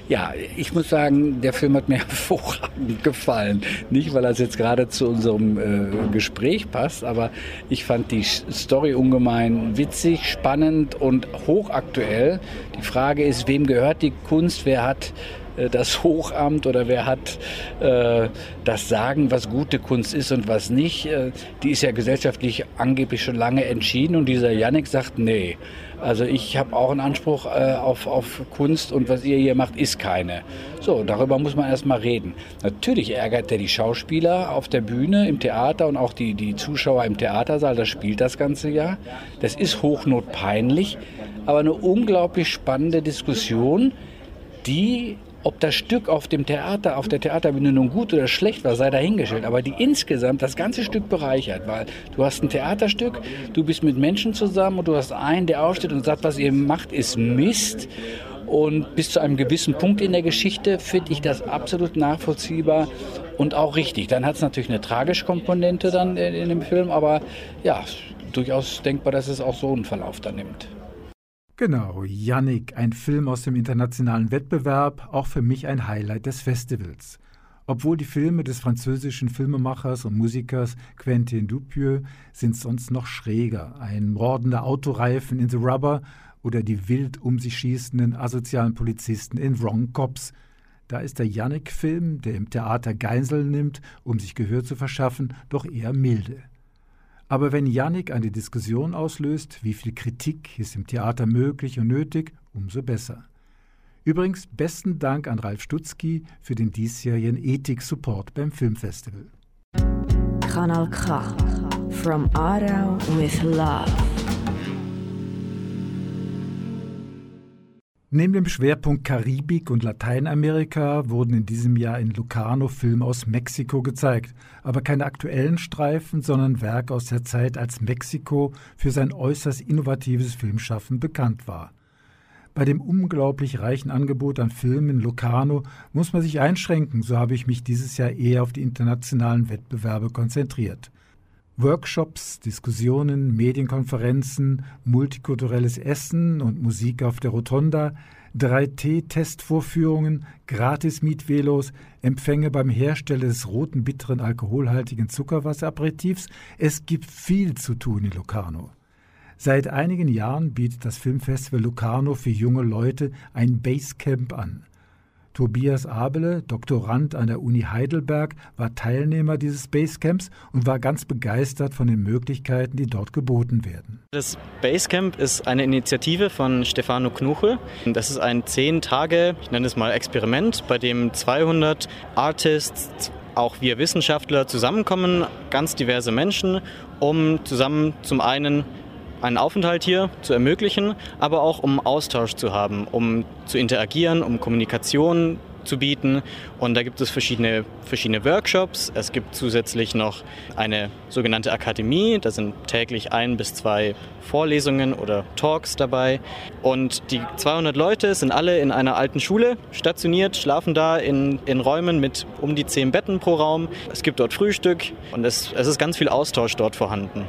[SPEAKER 8] Ja, ich muss sagen, der Film hat mir hervorragend gefallen. Nicht, weil das jetzt gerade zu unserem äh, Gespräch passt, aber ich fand die Story ungemein witzig, spannend und hochaktuell. Die Frage ist, wem gehört die Kunst? Wer hat äh, das Hochamt oder wer hat äh, das Sagen, was gute Kunst ist und was nicht. Äh, die ist ja gesellschaftlich angeblich schon lange entschieden und dieser Yannick sagt, nee. Also ich habe auch einen Anspruch auf, auf Kunst und was ihr hier macht, ist keine. So, darüber muss man erstmal reden. Natürlich ärgert er die Schauspieler auf der Bühne, im Theater und auch die, die Zuschauer im Theatersaal, das spielt das ganze Jahr. Das ist hochnotpeinlich, aber eine unglaublich spannende Diskussion, die ob das Stück auf dem Theater, auf der Theaterbühne nun gut oder schlecht war, sei dahingestellt, aber die insgesamt das ganze Stück bereichert, weil du hast ein Theaterstück, du bist mit Menschen zusammen und du hast einen, der aufsteht und sagt, was ihr macht, ist Mist. Und bis zu einem gewissen Punkt in der Geschichte finde ich das absolut nachvollziehbar und auch richtig. Dann hat es natürlich eine tragische Komponente dann in, in dem Film, aber ja, durchaus denkbar, dass es auch so einen Verlauf dann nimmt.
[SPEAKER 2] Genau, Yannick, ein Film aus dem internationalen Wettbewerb, auch für mich ein Highlight des Festivals. Obwohl die Filme des französischen Filmemachers und Musikers Quentin Dupieux sind sonst noch schräger. Ein mordender Autoreifen in The Rubber oder die wild um sich schießenden asozialen Polizisten in Wrong Cops. Da ist der Jannik-Film, der im Theater Geinsel nimmt, um sich Gehör zu verschaffen, doch eher milde. Aber wenn Jannik eine Diskussion auslöst, wie viel Kritik ist im Theater möglich und nötig, umso besser. Übrigens besten Dank an Ralf Stutzki für den diesjährigen Ethik-Support beim Filmfestival.
[SPEAKER 1] Kanal K. From Aarau with Love.
[SPEAKER 2] Neben dem Schwerpunkt Karibik und Lateinamerika wurden in diesem Jahr in Locarno Filme aus Mexiko gezeigt, aber keine aktuellen Streifen, sondern Werke aus der Zeit, als Mexiko für sein äußerst innovatives Filmschaffen bekannt war. Bei dem unglaublich reichen Angebot an Filmen in Locarno muss man sich einschränken, so habe ich mich dieses Jahr eher auf die internationalen Wettbewerbe konzentriert. Workshops, Diskussionen, Medienkonferenzen, multikulturelles Essen und Musik auf der Rotonda, 3T-Testvorführungen, Gratis-Mietvelos, Empfänge beim Hersteller des roten, bitteren, alkoholhaltigen Zuckerwasseraperitifs. Es gibt viel zu tun in Locarno. Seit einigen Jahren bietet das Filmfestival Locarno für junge Leute ein Basecamp an. Tobias Abele, Doktorand an der Uni Heidelberg, war Teilnehmer dieses Basecamps und war ganz begeistert von den Möglichkeiten, die dort geboten werden.
[SPEAKER 9] Das Basecamp ist eine Initiative von Stefano Knuche. Das ist ein zehn Tage, ich nenne es mal Experiment, bei dem 200 Artists, auch wir Wissenschaftler zusammenkommen, ganz diverse Menschen, um zusammen zum einen einen Aufenthalt hier zu ermöglichen, aber auch um Austausch zu haben, um zu interagieren, um Kommunikation zu bieten. Und da gibt es verschiedene, verschiedene Workshops. Es gibt zusätzlich noch eine sogenannte Akademie. Da sind täglich ein bis zwei Vorlesungen oder Talks dabei. Und die 200 Leute sind alle in einer alten Schule stationiert, schlafen da in, in Räumen mit um die zehn Betten pro Raum. Es gibt dort Frühstück und es, es ist ganz viel Austausch dort vorhanden.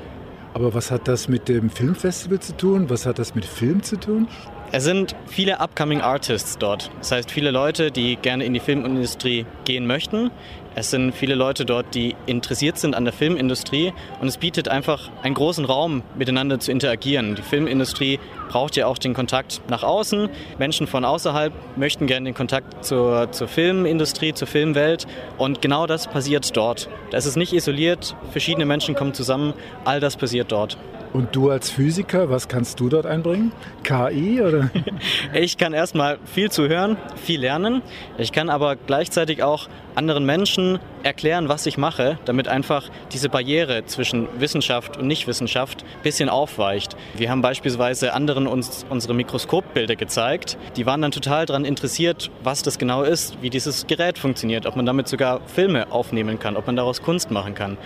[SPEAKER 2] Aber was hat das mit dem Filmfestival zu tun? Was hat das mit Film zu tun?
[SPEAKER 9] Es sind viele upcoming Artists dort. Das heißt, viele Leute, die gerne in die Filmindustrie gehen möchten. Es sind viele Leute dort, die interessiert sind an der Filmindustrie und es bietet einfach einen großen Raum, miteinander zu interagieren. Die Filmindustrie braucht ja auch den Kontakt nach außen. Menschen von außerhalb möchten gerne den Kontakt zur, zur Filmindustrie, zur Filmwelt und genau das passiert dort. Da ist es nicht isoliert, verschiedene Menschen kommen zusammen, all das passiert dort.
[SPEAKER 2] Und du als Physiker, was kannst du dort einbringen? KI oder?
[SPEAKER 9] Ich kann erstmal viel zuhören, viel lernen. Ich kann aber gleichzeitig auch anderen Menschen erklären, was ich mache, damit einfach diese Barriere zwischen Wissenschaft und Nichtwissenschaft ein bisschen aufweicht. Wir haben beispielsweise anderen uns unsere Mikroskopbilder gezeigt. Die waren dann total daran interessiert, was das genau ist, wie dieses Gerät funktioniert, ob man damit sogar Filme aufnehmen kann, ob man daraus Kunst machen kann.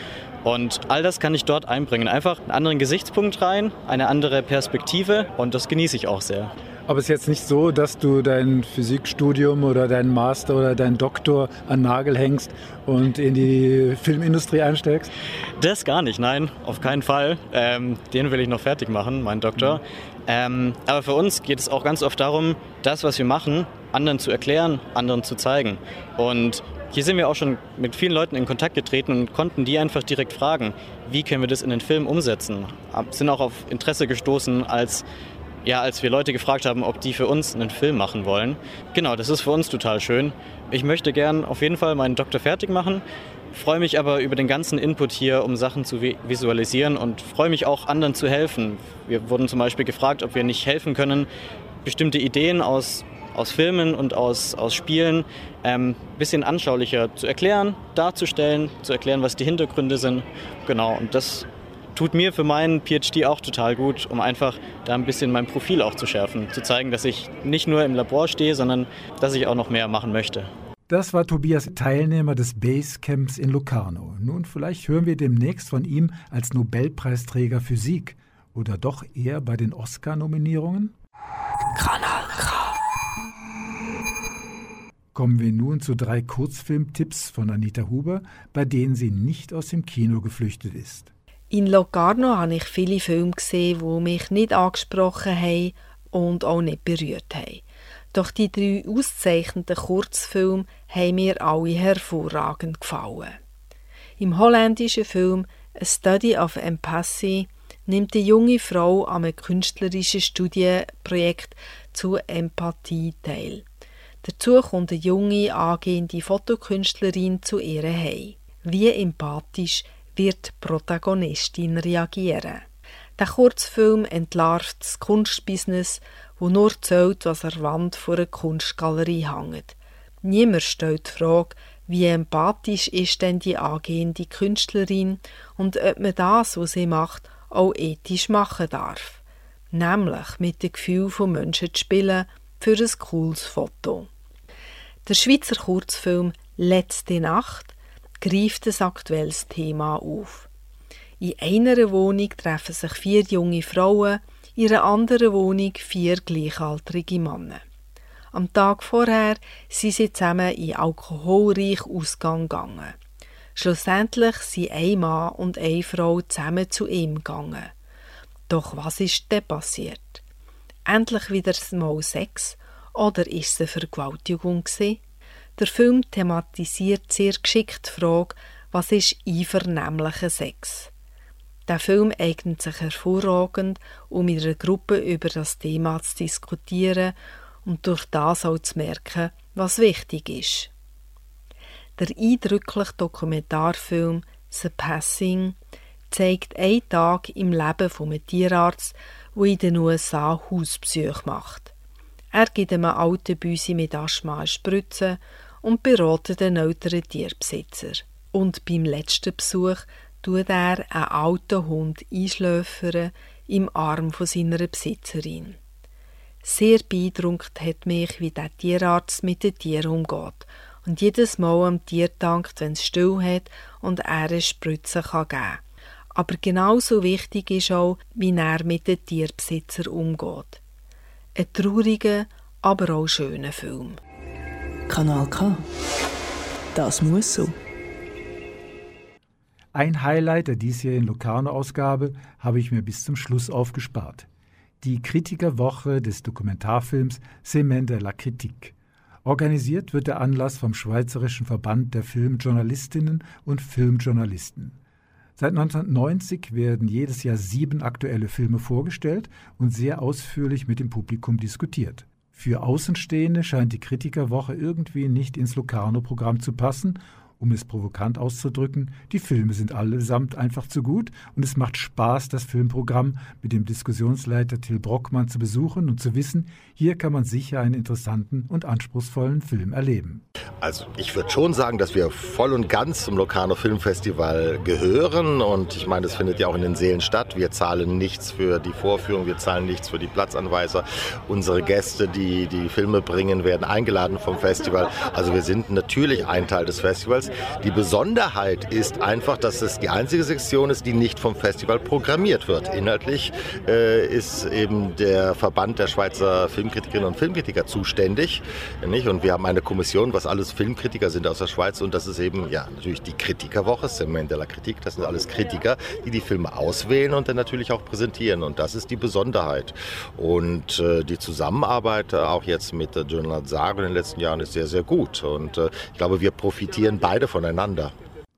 [SPEAKER 9] Und all das kann ich dort einbringen. Einfach einen anderen Gesichtspunkt rein, eine andere Perspektive und das genieße ich auch sehr.
[SPEAKER 2] Aber es ist jetzt nicht so, dass du dein Physikstudium oder deinen Master oder deinen Doktor an Nagel hängst und in die Filmindustrie einsteigst?
[SPEAKER 9] Das gar nicht, nein, auf keinen Fall. Ähm, den will ich noch fertig machen, meinen Doktor. Mhm. Ähm, aber für uns geht es auch ganz oft darum, das, was wir machen, anderen zu erklären, anderen zu zeigen. Und hier sind wir auch schon mit vielen Leuten in Kontakt getreten und konnten die einfach direkt fragen, wie können wir das in den Film umsetzen. Sind auch auf Interesse gestoßen, als, ja, als wir Leute gefragt haben, ob die für uns einen Film machen wollen. Genau, das ist für uns total schön. Ich möchte gern auf jeden Fall meinen Doktor fertig machen, freue mich aber über den ganzen Input hier, um Sachen zu visualisieren und freue mich auch anderen zu helfen. Wir wurden zum Beispiel gefragt, ob wir nicht helfen können, bestimmte Ideen aus aus Filmen und aus, aus Spielen ein ähm, bisschen anschaulicher zu erklären, darzustellen, zu erklären, was die Hintergründe sind. Genau, und das tut mir für meinen PhD auch total gut, um einfach da ein bisschen mein Profil auch zu schärfen, zu zeigen, dass ich nicht nur im Labor stehe, sondern dass ich auch noch mehr machen möchte.
[SPEAKER 2] Das war Tobias Teilnehmer des Basecamps in Locarno. Nun, vielleicht hören wir demnächst von ihm als Nobelpreisträger Physik oder doch eher bei den Oscar-Nominierungen? Kanal. Kommen wir nun zu drei Kurzfilmtipps von Anita Huber, bei denen sie nicht aus dem Kino geflüchtet ist.
[SPEAKER 4] In Locarno habe ich viele Filme gesehen, die mich nicht angesprochen haben und auch nicht berührt haben. Doch die drei ausgezeichneten Kurzfilme haben mir alle hervorragend gefallen. Im holländischen Film A Study of Empathy nimmt die junge Frau an einem künstlerischen Studienprojekt zur Empathie teil. Dazu kommt eine junge, angehende Fotokünstlerin zu ihr heim. Wie empathisch wird die Protagonistin reagieren? Der Kurzfilm entlarvt das Kunstbusiness, wo nur zählt, was an der Wand vor einer Kunstgalerie hängt. Niemand stellt die Frage, wie empathisch ist denn die angehende Künstlerin und ob man das, was sie macht, auch ethisch machen darf. Nämlich mit dem Gefühl von Menschen zu spielen für ein cooles Foto. Der Schweizer Kurzfilm Letzte Nacht greift ein aktuelles Thema auf. In einer Wohnung treffen sich vier junge Frauen, in einer anderen Wohnung vier gleichaltrige Männer. Am Tag vorher sind sie zusammen in alkoholreich Ausgang gegangen. Schlussendlich sind ein Mann und eine Frau zusammen zu ihm gegangen. Doch was ist denn passiert? Endlich wieder mal Sex oder ist es eine Vergewaltigung gewesen? Der Film thematisiert sehr geschickt die Frage, was ist einvernehmlicher Sex? Der Film eignet sich hervorragend, um in einer Gruppe über das Thema zu diskutieren und durch das auch zu merken, was wichtig ist. Der eindrückliche Dokumentarfilm The Passing zeigt einen Tag im Leben eines Tierarzt, der in den USA Hauspsych macht. Er gibt einem alten Büsi mit Asthma eine Spritze und beratet den älteren Tierbesitzer. Und beim letzten Besuch tut er einen alten Hund einschläfern im Arm von seiner Besitzerin. Sehr beeindruckt hat mich, wie der Tierarzt mit den Tieren umgeht und jedes Mal am Tier dankt, wenn es still hat und er eine Spritze geben kann. Aber genauso wichtig ist auch, wie er mit den Tierbesitzer umgeht. Ein trauriger, aber auch schöner Film.
[SPEAKER 1] Kanal K. Das muss so.
[SPEAKER 2] Ein Highlight der diesjährigen Locarno-Ausgabe habe ich mir bis zum Schluss aufgespart. Die Kritikerwoche des Dokumentarfilms Semaine de la Critique. Organisiert wird der Anlass vom Schweizerischen Verband der Filmjournalistinnen und Filmjournalisten. Seit 1990 werden jedes Jahr sieben aktuelle Filme vorgestellt und sehr ausführlich mit dem Publikum diskutiert. Für Außenstehende scheint die Kritikerwoche irgendwie nicht ins Locarno-Programm zu passen um es provokant auszudrücken, die Filme sind allesamt einfach zu gut und es macht Spaß, das Filmprogramm mit dem Diskussionsleiter Till Brockmann zu besuchen und zu wissen, hier kann man sicher einen interessanten und anspruchsvollen Film erleben.
[SPEAKER 10] Also ich würde schon sagen, dass wir voll und ganz zum Locarno Filmfestival gehören und ich meine, es findet ja auch in den Seelen statt. Wir zahlen nichts für die Vorführung, wir zahlen nichts für die Platzanweiser. Unsere Gäste, die die Filme bringen, werden eingeladen vom Festival. Also wir sind natürlich ein Teil des Festivals. Die Besonderheit ist einfach, dass es die einzige Sektion ist, die nicht vom Festival programmiert wird. Inhaltlich äh, ist eben der Verband der Schweizer Filmkritikerinnen und Filmkritiker zuständig. Nicht? Und wir haben eine Kommission, was alles Filmkritiker sind aus der Schweiz. Und das ist eben ja natürlich die Kritikerwoche, Semaine de la Kritik. Das sind alles Kritiker, die die Filme auswählen und dann natürlich auch präsentieren. Und das ist die Besonderheit. Und äh, die Zusammenarbeit äh, auch jetzt mit der Journal Saar in den letzten Jahren ist sehr, sehr gut. Und äh, ich glaube, wir profitieren beide beide voneinander.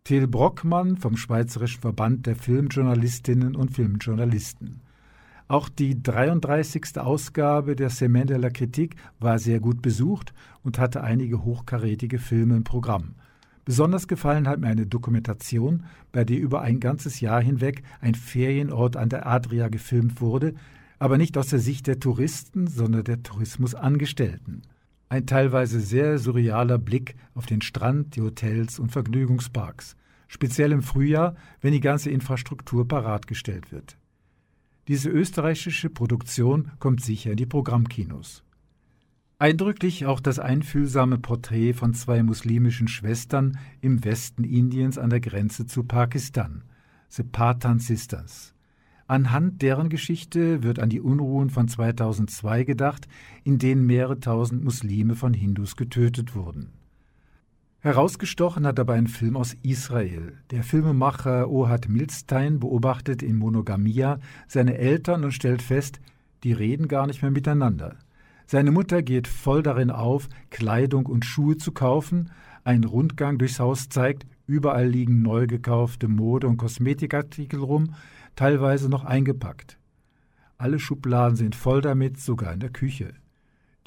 [SPEAKER 2] Till Brockmann vom Schweizerischen Verband der Filmjournalistinnen und Filmjournalisten. Auch die 33. Ausgabe der Semaine de la Critique war sehr gut besucht und hatte einige hochkarätige Filme im Programm. Besonders gefallen hat mir eine Dokumentation, bei der über ein ganzes Jahr hinweg ein Ferienort an der Adria gefilmt wurde, aber nicht aus der Sicht der Touristen, sondern der Tourismusangestellten. Ein teilweise sehr surrealer Blick auf den Strand, die Hotels und Vergnügungsparks, speziell im Frühjahr, wenn die ganze Infrastruktur parat gestellt wird. Diese österreichische Produktion kommt sicher in die Programmkinos. Eindrücklich auch das einfühlsame Porträt von zwei muslimischen Schwestern im Westen Indiens an der Grenze zu Pakistan, The Pathan Sisters. Anhand deren Geschichte wird an die Unruhen von 2002 gedacht, in denen mehrere tausend Muslime von Hindus getötet wurden. Herausgestochen hat dabei ein Film aus Israel. Der Filmemacher Ohad Milstein beobachtet in Monogamia seine Eltern und stellt fest, die reden gar nicht mehr miteinander. Seine Mutter geht voll darin auf, Kleidung und Schuhe zu kaufen. Ein Rundgang durchs Haus zeigt, überall liegen neu gekaufte Mode- und Kosmetikartikel rum, teilweise noch eingepackt. Alle Schubladen sind voll damit, sogar in der Küche.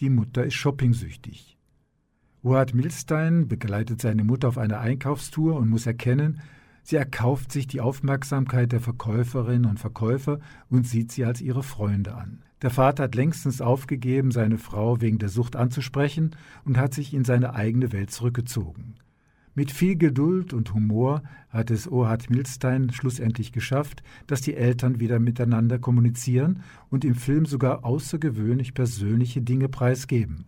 [SPEAKER 2] Die Mutter ist shoppingsüchtig. Rohard Milstein begleitet seine Mutter auf einer Einkaufstour und muss erkennen, sie erkauft sich die Aufmerksamkeit der Verkäuferinnen und Verkäufer und sieht sie als ihre Freunde an. Der Vater hat längstens aufgegeben, seine Frau wegen der Sucht anzusprechen und hat sich in seine eigene Welt zurückgezogen. Mit viel Geduld und Humor hat es Ohad Milstein schlussendlich geschafft, dass die Eltern wieder miteinander kommunizieren und im Film sogar außergewöhnlich persönliche Dinge preisgeben.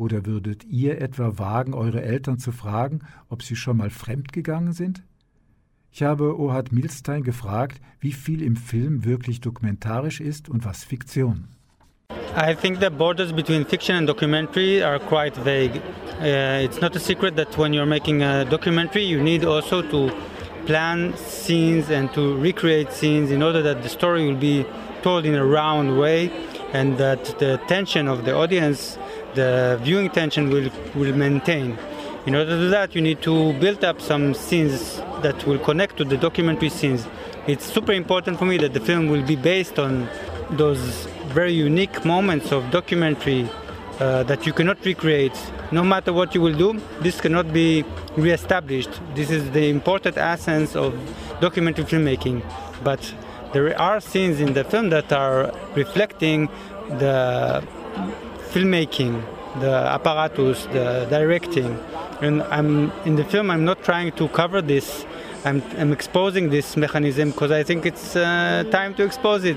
[SPEAKER 2] Oder würdet ihr etwa wagen, eure Eltern zu fragen, ob sie schon mal fremdgegangen sind? Ich habe Ohad Milstein gefragt, wie viel im Film wirklich dokumentarisch ist und was Fiktion.
[SPEAKER 11] I think the borders between fiction and documentary are quite vague. Uh, it's not a secret that when you're making a documentary, you need also to plan scenes and to recreate scenes in order that the story will be told in a round way and that the tension of the audience, the viewing tension, will, will maintain. In order to do that, you need to build up some scenes that will connect to the documentary scenes. It's super important for me that the film will be based on those very unique moments of documentary uh, that you cannot recreate. No matter what you will do, this cannot be re-established. This is the important essence of documentary filmmaking. But there are scenes in the film that are reflecting the filmmaking, the apparatus, the directing. And I'm in the film. I'm not trying to cover this. I'm, I'm exposing this mechanism because I think it's uh, time to expose it.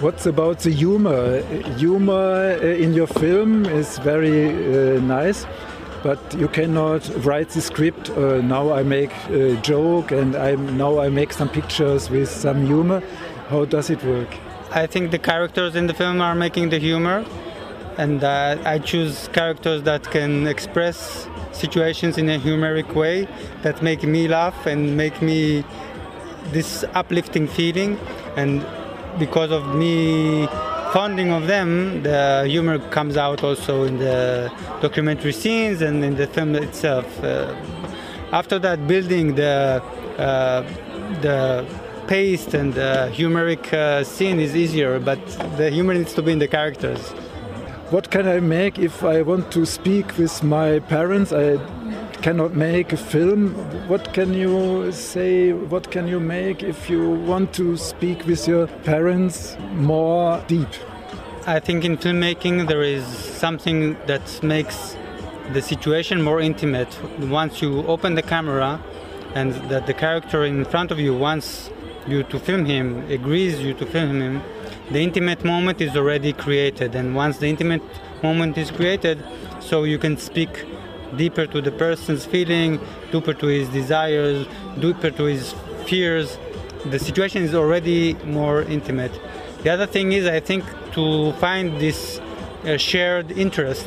[SPEAKER 2] What's about the humor? Humor in your film is very uh, nice, but you cannot write the script. Uh, now I make a joke, and I now I make some pictures with some humor. How does it work?
[SPEAKER 11] I think the characters in the film are making the humor, and uh, I choose characters that can express situations in a humoric way that make me laugh and make me this uplifting feeling. And because of me funding of them the humor comes out also in the documentary scenes and in the film itself. Uh, after that building the uh, the pace and the humoric uh, scene is easier but the humor needs to be in the characters
[SPEAKER 2] what can I make if I want to speak with my parents? I cannot make a film. What can you say? What can you make if you want to speak with your parents more deep?
[SPEAKER 11] I think in filmmaking there is something that makes the situation more intimate. Once you open the camera and that the character in front of you wants you to film him, agrees you to film him, the intimate moment is already created. And once the intimate moment is created, so you can speak deeper to the person's feeling, deeper to his desires, deeper to his fears. The situation is already more intimate. The other thing is, I think, to find this uh, shared interest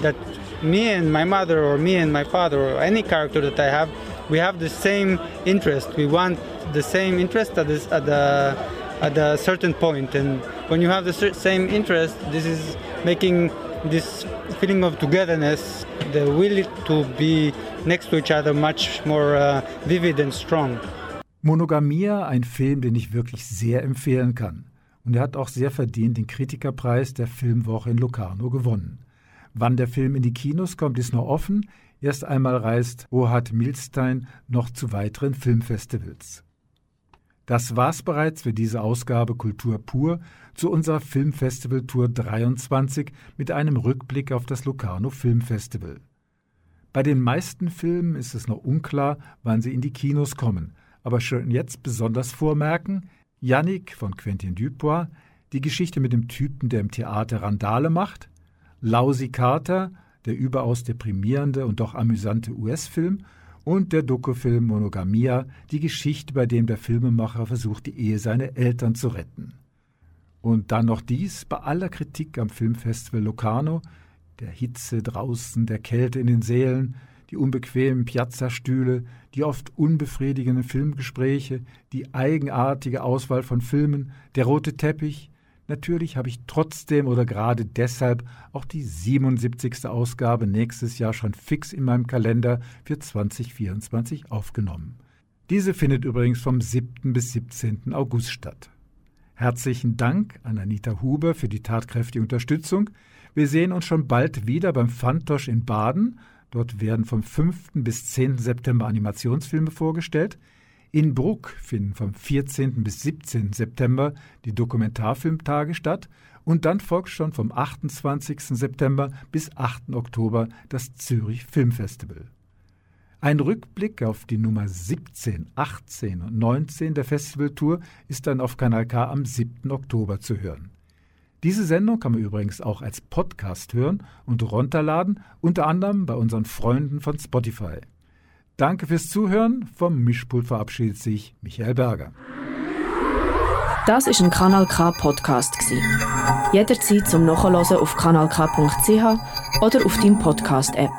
[SPEAKER 11] that me and my mother, or me and my father, or any character that I have, we have the same interest. We want the same interest at, this, at the at a certain point. And when you have the same interest, this is making this feeling of togetherness, the will to be next to each other, much more uh, vivid and strong.
[SPEAKER 2] Monogamia, ein Film, den ich wirklich sehr empfehlen kann. Und er hat auch sehr verdient den Kritikerpreis der Filmwoche in Locarno gewonnen. Wann der Film in die Kinos kommt, ist noch offen. Erst einmal reist Ohad Milstein noch zu weiteren Filmfestivals. Das war's bereits für diese Ausgabe Kultur pur zu unserer Filmfestival Tour 23 mit einem Rückblick auf das Locarno Filmfestival. Bei den meisten Filmen ist es noch unklar, wann sie in die Kinos kommen, aber schon jetzt besonders vormerken, Yannick von Quentin Dupois, die Geschichte mit dem Typen, der im Theater Randale macht, Lausi Carter, der überaus deprimierende und doch amüsante US-Film und der Dokufilm Monogamia, die Geschichte, bei dem der Filmemacher versucht, die Ehe seiner Eltern zu retten. Und dann noch dies, bei aller Kritik am Filmfestival Locarno, der Hitze draußen, der Kälte in den Sälen, die unbequemen Piazzastühle, die oft unbefriedigenden Filmgespräche, die eigenartige Auswahl von Filmen, der rote Teppich, Natürlich habe ich trotzdem oder gerade deshalb auch die 77. Ausgabe nächstes Jahr schon fix in meinem Kalender für 2024 aufgenommen. Diese findet übrigens vom 7. bis 17. August statt. Herzlichen Dank an Anita Huber für die tatkräftige Unterstützung. Wir sehen uns schon bald wieder beim Fantosch in Baden. Dort werden vom 5. bis 10. September Animationsfilme vorgestellt. In Bruck finden vom 14. bis 17. September die Dokumentarfilmtage statt und dann folgt schon vom 28. September bis 8. Oktober das Zürich Filmfestival. Ein Rückblick auf die Nummer 17, 18 und 19 der Festivaltour ist dann auf Kanal K am 7. Oktober zu hören. Diese Sendung kann man übrigens auch als Podcast hören und runterladen, unter anderem bei unseren Freunden von Spotify. Danke fürs Zuhören. Vom Mischpult verabschiedet sich Michael Berger.
[SPEAKER 1] Das ist ein Kanal K Podcast Jederzeit zum Nachhören auf kanalk.ch oder auf deinem Podcast App.